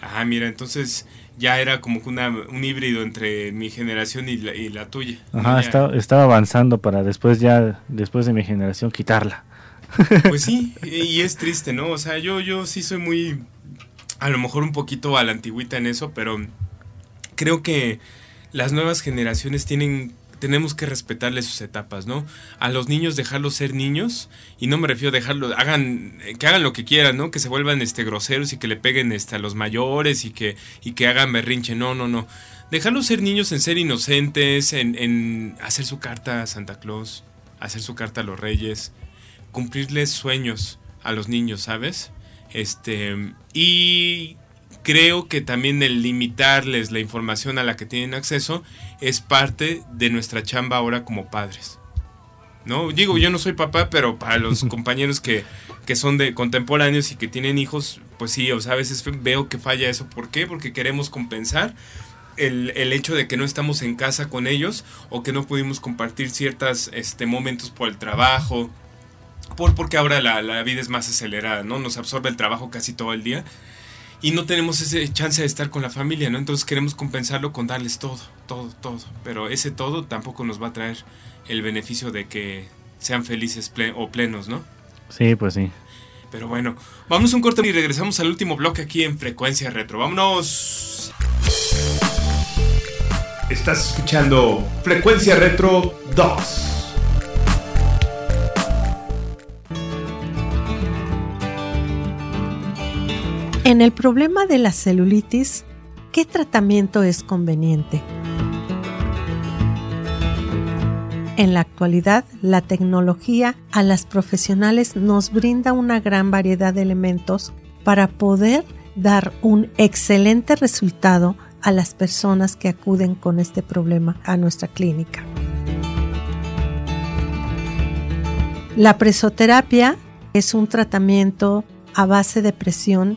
Ah, mira, entonces ya era como una, un híbrido entre mi generación y la, y la tuya. Ajá, estaba, avanzando para después ya, después de mi generación, quitarla. Pues sí, y es triste, ¿no? O sea, yo, yo sí soy muy, a lo mejor un poquito a la antigüita en eso, pero creo que las nuevas generaciones tienen tenemos que respetarles sus etapas, ¿no? A los niños dejarlos ser niños y no me refiero a dejarlos, hagan, que hagan lo que quieran, ¿no? Que se vuelvan este groseros y que le peguen este, a los mayores y que, y que hagan berrinche, no, no, no. Dejarlos ser niños en ser inocentes, en, en hacer su carta a Santa Claus, hacer su carta a los reyes, cumplirles sueños a los niños, ¿sabes? Este, y creo que también el limitarles la información a la que tienen acceso es parte de nuestra chamba ahora como padres. ¿No? Digo, yo no soy papá, pero para los compañeros que, que son de contemporáneos y que tienen hijos, pues sí, o sea, a veces veo que falla eso. ¿Por qué? Porque queremos compensar el, hecho de que no estamos en casa con ellos o que no pudimos compartir ciertos este, momentos por el trabajo, por, porque ahora la, la, vida es más acelerada, ¿no? Nos absorbe el trabajo casi todo el día y no tenemos ese chance de estar con la familia, ¿no? Entonces queremos compensarlo con darles todo, todo, todo. Pero ese todo tampoco nos va a traer el beneficio de que sean felices o plenos, ¿no? Sí, pues sí. Pero bueno, vamos a un corte y regresamos al último bloque aquí en Frecuencia Retro. ¡Vámonos! Estás escuchando Frecuencia Retro 2. En el problema de la celulitis, ¿qué tratamiento es conveniente? En la actualidad, la tecnología a las profesionales nos brinda una gran variedad de elementos para poder dar un excelente resultado a las personas que acuden con este problema a nuestra clínica. La presoterapia es un tratamiento a base de presión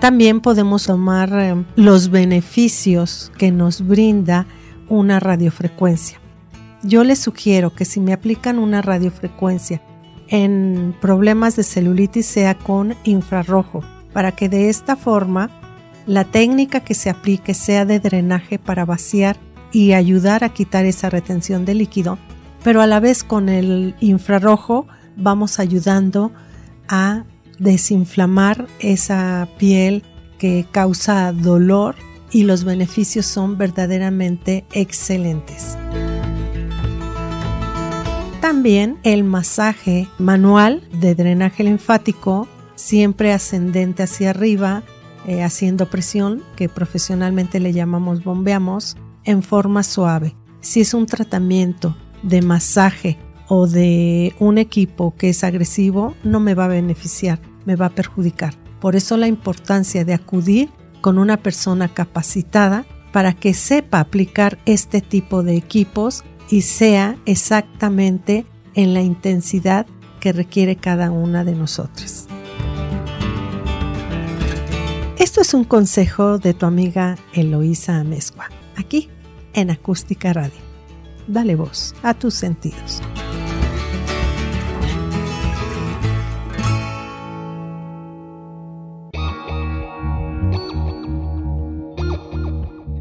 También podemos tomar eh, los beneficios que nos brinda una radiofrecuencia. Yo les sugiero que si me aplican una radiofrecuencia en problemas de celulitis sea con infrarrojo, para que de esta forma la técnica que se aplique sea de drenaje para vaciar y ayudar a quitar esa retención de líquido, pero a la vez con el infrarrojo vamos ayudando a desinflamar esa piel que causa dolor y los beneficios son verdaderamente excelentes. También el masaje manual de drenaje linfático, siempre ascendente hacia arriba, eh, haciendo presión, que profesionalmente le llamamos bombeamos, en forma suave. Si es un tratamiento de masaje o de un equipo que es agresivo, no me va a beneficiar, me va a perjudicar. Por eso la importancia de acudir con una persona capacitada para que sepa aplicar este tipo de equipos y sea exactamente en la intensidad que requiere cada una de nosotras. Esto es un consejo de tu amiga Eloísa Amezcua, aquí en Acústica Radio. Dale voz a tus sentidos.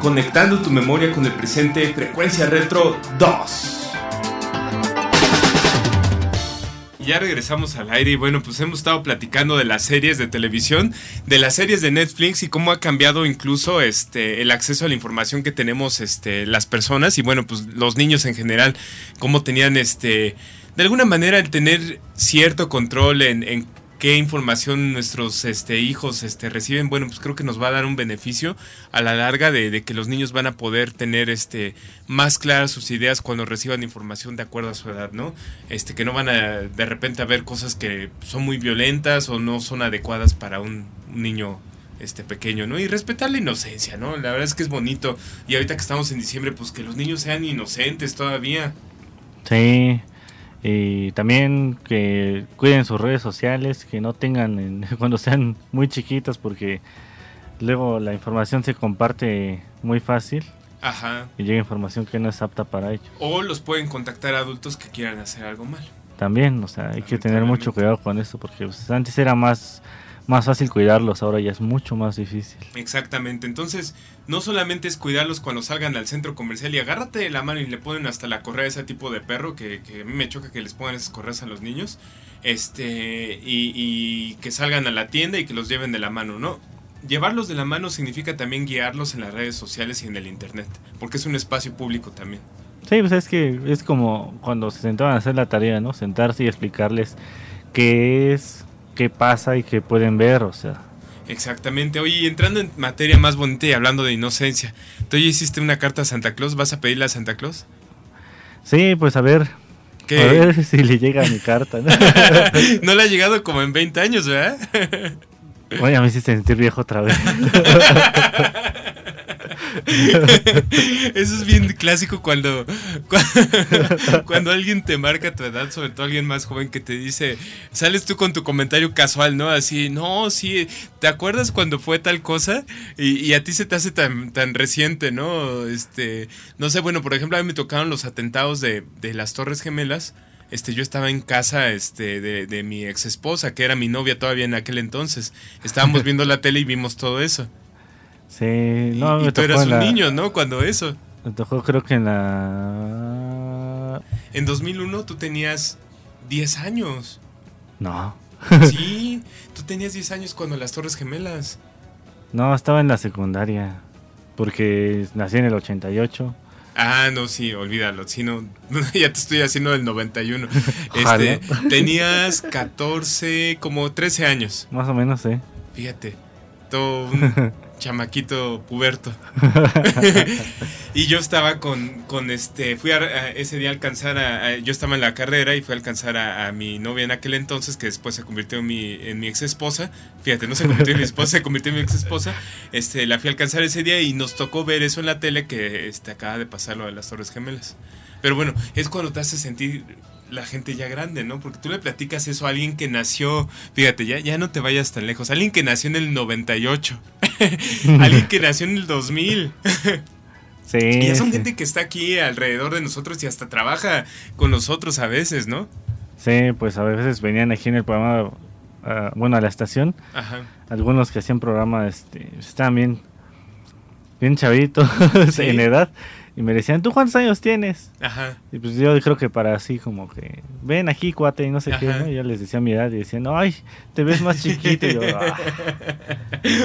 Conectando tu memoria con el presente, Frecuencia Retro 2. ya regresamos al aire y bueno, pues hemos estado platicando de las series de televisión, de las series de Netflix y cómo ha cambiado incluso este el acceso a la información que tenemos este las personas y bueno, pues los niños en general cómo tenían este de alguna manera el tener cierto control en, en qué información nuestros este, hijos este, reciben, bueno, pues creo que nos va a dar un beneficio a la larga de, que los niños van a poder tener este, más claras sus ideas cuando reciban información de acuerdo a su edad, ¿no? Este, que no van a de repente a ver cosas que son muy violentas o no son adecuadas para un, niño este pequeño, ¿no? Y respetar la inocencia, ¿no? La verdad es que es bonito. Y ahorita que estamos en diciembre, pues que los niños sean inocentes todavía. Sí, y también que cuiden sus redes sociales, que no tengan cuando sean muy chiquitos porque luego la información se comparte muy fácil Ajá. y llega información que no es apta para ellos. O los pueden contactar adultos que quieran hacer algo mal. También, o sea, hay que tener mucho cuidado con eso porque pues, antes era más más fácil cuidarlos, ahora ya es mucho más difícil. Exactamente, entonces no solamente es cuidarlos cuando salgan al centro comercial y agárrate de la mano y le ponen hasta la correa a ese tipo de perro, que, a mí me choca que les pongan esas correas a los niños, este, y, y que salgan a la tienda y que los lleven de la mano, ¿no? Llevarlos de la mano significa también guiarlos en las redes sociales y en el internet, porque es un espacio público también. Sí, pues es que es como cuando se sentaban a hacer la tarea, ¿no? Sentarse y explicarles qué es, qué pasa y qué pueden ver, o sea. Exactamente. Oye, entrando en materia más bonita y hablando de inocencia, ¿tú ya hiciste una carta a Santa Claus? ¿Vas a pedirle a Santa Claus? Sí, pues a ver. ¿Qué? A ver si le llega mi carta. ¿no? no le ha llegado como en 20 años, ¿verdad? Oye, me hiciste sentir viejo otra vez. Eso es bien clásico cuando, cuando, alguien te marca tu edad, sobre todo alguien más joven que te dice, sales tú con tu comentario casual, ¿no? Así, no, sí, ¿te acuerdas cuando fue tal cosa? Y, a ti se te hace tan, tan reciente, ¿no? Este, no sé, bueno, por ejemplo, a mí me tocaron los atentados de, de las Torres Gemelas este, yo estaba en casa este, de, de, mi ex esposa, que era mi novia todavía en aquel entonces. Estábamos viendo la tele y vimos todo eso. Sí, no, y, tú eras un niño, ¿no? Cuando eso. Me tocó creo que en la... En 2001 tú tenías 10 años. No. sí, tú tenías 10 años cuando las Torres Gemelas. No, estaba en la secundaria. Porque nací en el 88. Ah, no, sí, olvídalo. Si no, ya te estoy haciendo el 91. Este, tenías 14, como 13 años. Más o menos, sí. Fíjate, todo un chamaquito puberto. y yo estaba con, con este, fui a, ese día a alcanzar a, yo estaba en la carrera y fui a alcanzar a, mi novia en aquel entonces, que después se convirtió en mi, en mi ex esposa. Fíjate, no se convirtió en mi esposa, se convirtió en mi ex esposa. Este, la fui a alcanzar ese día y nos tocó ver eso en la tele que este, acaba de pasar lo de las Torres Gemelas. Pero bueno, es cuando te hace sentir la gente ya grande, ¿no? Porque tú le platicas eso a alguien que nació, fíjate, ya, ya no te vayas tan lejos, alguien que nació en el 98, alguien que nació en el 2000. Sí. Y ya son gente que está aquí alrededor de nosotros y hasta trabaja con nosotros a veces, ¿no? Sí, pues a veces venían aquí en el programa, ah, bueno, a la estación. Ajá. Algunos que hacían programa, este, estaban bien, bien chavitos en edad. Y me decían, ¿tú cuántos años tienes? Ajá. Y pues yo creo que para así como que, ven aquí, cuate, y no sé qué, ¿no? Y yo les decía mi edad y decían, ay, te ves más chiquito. Y yo, ah".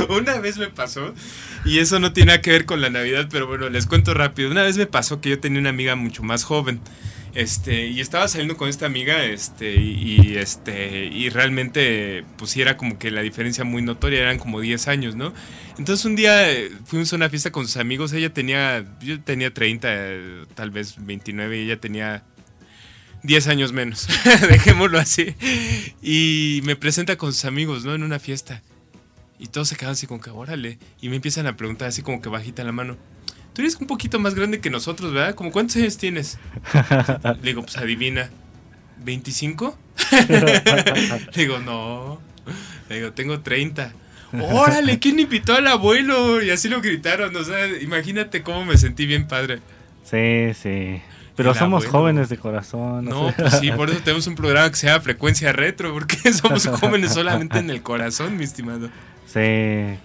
Una vez me pasó, y eso no tiene nada que ver con la Navidad, pero bueno, les cuento rápido. Una vez me pasó que yo tenía una amiga mucho más joven. Este, y estaba saliendo con esta amiga, este, y, este, y realmente, pues era como que la diferencia muy notoria, eran como 10 años, ¿no? Entonces un día eh, fuimos a una fiesta con sus amigos, ella tenía, yo tenía 30, tal vez 29, y ella tenía 10 años menos, dejémoslo así. Y me presenta con sus amigos, ¿no? En una fiesta. Y todos se quedan así como que, órale. Y me empiezan a preguntar así como que bajita la mano. Tú eres un poquito más grande que nosotros, ¿verdad? ¿Como cuántos años tienes? Le digo, pues adivina. ¿25? Le digo, no. Le digo, tengo 30. ¡Órale! ¿Quién invitó al abuelo? Y así lo gritaron. O sea, imagínate cómo me sentí bien padre. Sí, sí. Pero somos jóvenes de corazón. No, pues sí, por eso tenemos un programa que se llama Frecuencia Retro, porque somos jóvenes solamente en el corazón, mi estimado. Sí,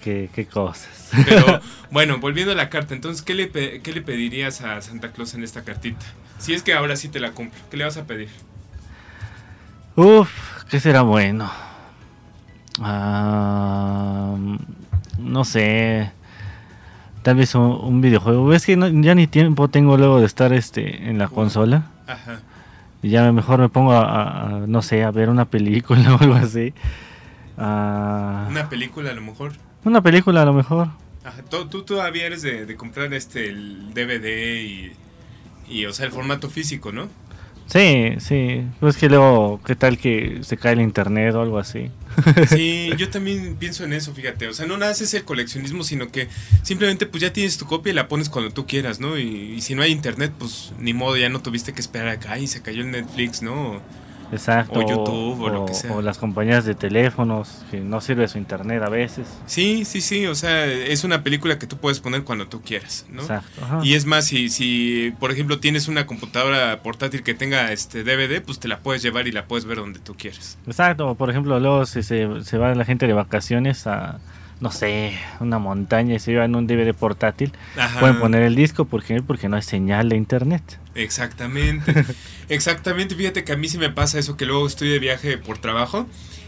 qué, qué cosas. Pero bueno, volviendo a la carta, entonces, ¿qué le, ¿qué le pedirías a Santa Claus en esta cartita? Si es que ahora sí te la cumple, ¿qué le vas a pedir? Uf, ¿qué será bueno? Ah, no sé. Tal vez un, videojuego. Es que ya ni tiempo tengo luego de estar este en la consola. Ajá. Y ya mejor me pongo a, no sé, a ver una película o algo así. Ah. una película a lo mejor. Una película a lo mejor. tú, todavía eres de, comprar este el DVD y, y, o sea, el formato físico, ¿no? Sí, sí. Pues que luego, ¿qué tal que se cae el internet o algo así? Sí, yo también pienso en eso, fíjate. O sea, no nada es el coleccionismo, sino que simplemente pues ya tienes tu copia y la pones cuando tú quieras, ¿no? Y, si no hay internet, pues ni modo, ya no tuviste que esperar acá y se cayó el Netflix, ¿no? Exacto. O YouTube o, lo que sea. O las compañías de teléfonos, que no sirve su internet a veces. Sí, sí, sí. O sea, es una película que tú puedes poner cuando tú quieras, ¿no? Exacto. Y es más, si, si, por ejemplo, tienes una computadora portátil que tenga este DVD, pues te la puedes llevar y la puedes ver donde tú quieras. Exacto. Por ejemplo, luego si se, se va la gente de vacaciones a no sé, una montaña y se llevan un DVD portátil, pueden poner el disco porque, porque no hay señal de internet. Exactamente, exactamente. Fíjate que a mí sí me pasa eso, que luego estoy de viaje por trabajo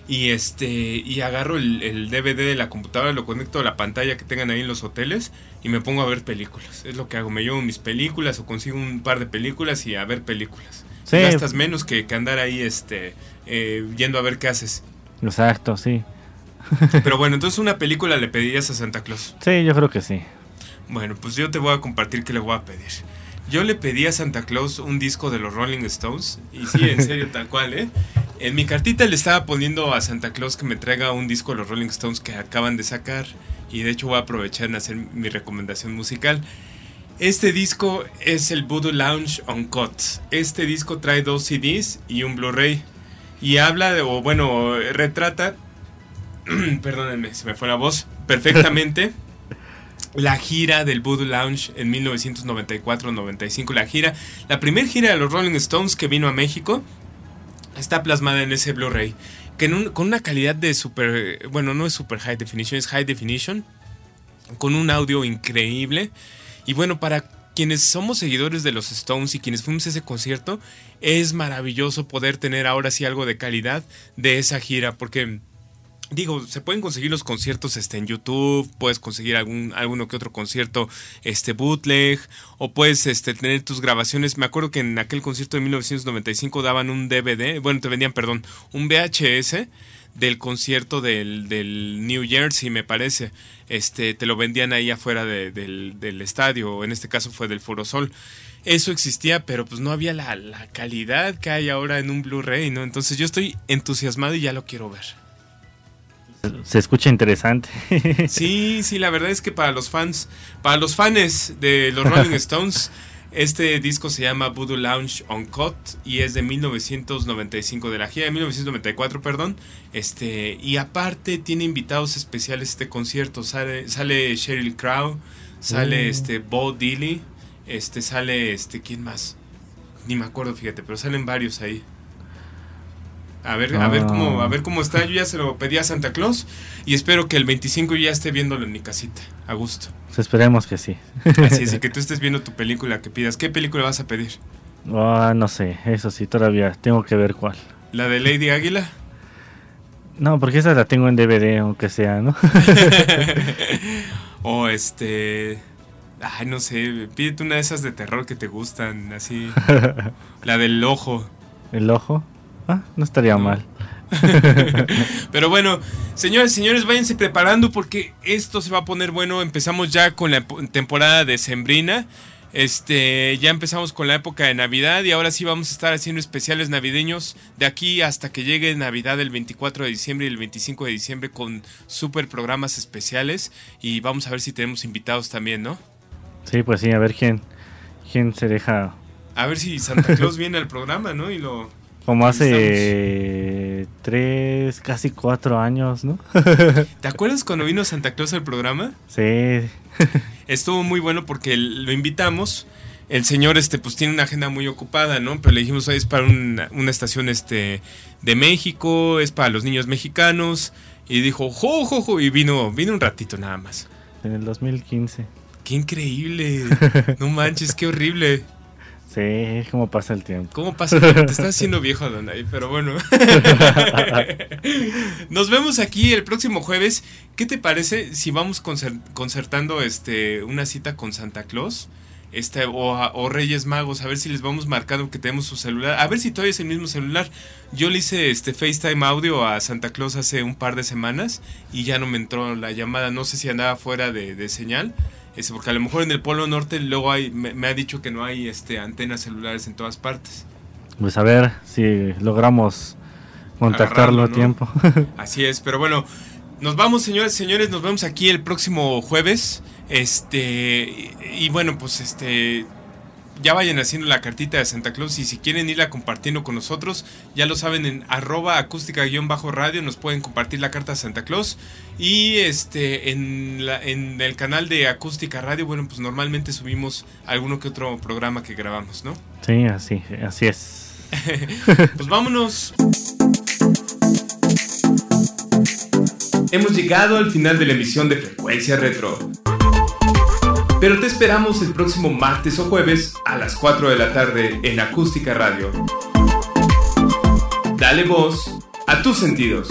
y este y agarro el, DVD de la computadora, lo conecto a la pantalla que tengan ahí en los hoteles y me pongo a ver películas. Es lo que hago, me llevo mis películas o consigo un par de películas y a ver películas. Sí. Gastas menos que, que andar ahí este eh, yendo a ver qué haces. Exacto, sí. Pero bueno, entonces una película le pedirías a Santa Claus. Sí, yo creo que sí. Bueno, pues yo te voy a compartir qué le voy a pedir. Yo le pedí a Santa Claus un disco de los Rolling Stones. Y sí, en serio, tal cual, ¿eh? En mi cartita le estaba poniendo a Santa Claus que me traiga un disco de los Rolling Stones que acaban de sacar. Y de hecho voy a aprovechar en hacer mi recomendación musical. Este disco es el Voodoo Lounge on Cut. Este disco trae dos CDs y un Blu-ray. Y habla, de, o bueno, retrata perdónenme, se me fue la voz, perfectamente. la gira del Voodoo Lounge en 1994-95, la gira, la primera gira de los Rolling Stones que vino a México, está plasmada en ese Blu-ray, que con una calidad de super, bueno, no es super high definition, es high definition, con un audio increíble. Y bueno, para quienes somos seguidores de los Stones y quienes fuimos a ese concierto, es maravilloso poder tener ahora sí algo de calidad de esa gira, porque Digo, se pueden conseguir los conciertos este, en YouTube, puedes conseguir algún, alguno que otro concierto este, bootleg, o puedes este, tener tus grabaciones. Me acuerdo que en aquel concierto de 1995 daban un DVD, bueno, te vendían, perdón, un VHS del concierto del, del New Jersey, me parece. Este, te lo vendían ahí afuera del, del, estadio, en este caso fue del Foro Sol. Eso existía, pero pues no había la, la calidad que hay ahora en un Blu-ray, ¿no? Entonces yo estoy entusiasmado y ya lo quiero ver. Se escucha interesante. Sí, sí, la verdad es que para los fans, para los fans de los Rolling Stones, este disco se llama Voodoo Lounge on Cut y es de 1995, de la gira de 1994, perdón. Este, y aparte tiene invitados especiales este concierto. Sale, sale Sheryl Crow, sale mm. este Bo Dilly, este, sale este, ¿quién más? Ni me acuerdo, fíjate, pero salen varios ahí. A ver, a ver cómo, a ver cómo está. Yo ya se lo pedí a Santa Claus y espero que el 25 ya esté viéndolo en mi casita, a gusto. Pues esperemos que sí. Así es, que tú estés viendo tu película que pidas. ¿Qué película vas a pedir? Ah, no sé, eso sí, todavía tengo que ver cuál. ¿La de Lady Águila? No, porque esa la tengo en DVD, aunque sea, ¿no? o este... Ay, no sé, pídete una de esas de terror que te gustan, así. la del ojo. ¿El ojo? Ah, no estaría mal. Pero bueno, señores, señores, váyanse preparando porque esto se va a poner bueno. Empezamos ya con la temporada de Sembrina. Este, ya empezamos con la época de Navidad y ahora sí vamos a estar haciendo especiales navideños de aquí hasta que llegue Navidad el 24 de diciembre y el 25 de diciembre con super programas especiales y vamos a ver si tenemos invitados también, ¿no? Sí, pues sí, a ver quién quién se deja. A ver si Santa Claus viene al programa, ¿no? Y lo como hace tres, casi cuatro años, ¿no? ¿Te acuerdas cuando vino Santa Claus al programa? Sí. Estuvo muy bueno porque lo invitamos. El señor, este, pues tiene una agenda muy ocupada, ¿no? Pero le dijimos, es para una, estación, este, de México, es para los niños mexicanos. Y dijo, jo, jo, jo, y vino, vino un ratito nada más. En el 2015. Qué increíble. No manches, qué horrible. Sí, cómo pasa el tiempo. ¿Cómo pasa el tiempo? Te estás haciendo viejo, Donay, pero bueno. Nos vemos aquí el próximo jueves. ¿Qué te parece si vamos concertando este, una cita con Santa Claus? Este, o, Reyes Magos, a ver si les vamos marcando que tenemos su celular, a ver si todavía es el mismo celular. Yo le hice este FaceTime audio a Santa Claus hace un par de semanas y ya no me entró la llamada, no sé si andaba fuera de, de señal, este, porque a lo mejor en el Polo Norte luego hay, me, ha dicho que no hay este, antenas celulares en todas partes. Pues a ver si logramos contactarlo a tiempo. Así es, pero bueno, nos vamos señores, señores, nos vemos aquí el próximo jueves. Este, y, bueno, pues este, ya vayan haciendo la cartita de Santa Claus y si quieren irla compartiendo con nosotros, ya lo saben en arroba acústica-radio nos pueden compartir la carta de Santa Claus y este en, en el canal de Acústica Radio, bueno, pues normalmente subimos alguno que otro programa que grabamos, ¿no? Sí, así, así es. pues vámonos. Hemos llegado al final de la emisión de Frecuencia Retro. Pero te esperamos el próximo martes o jueves a las 4 de la tarde en Acústica Radio. Dale voz a tus sentidos.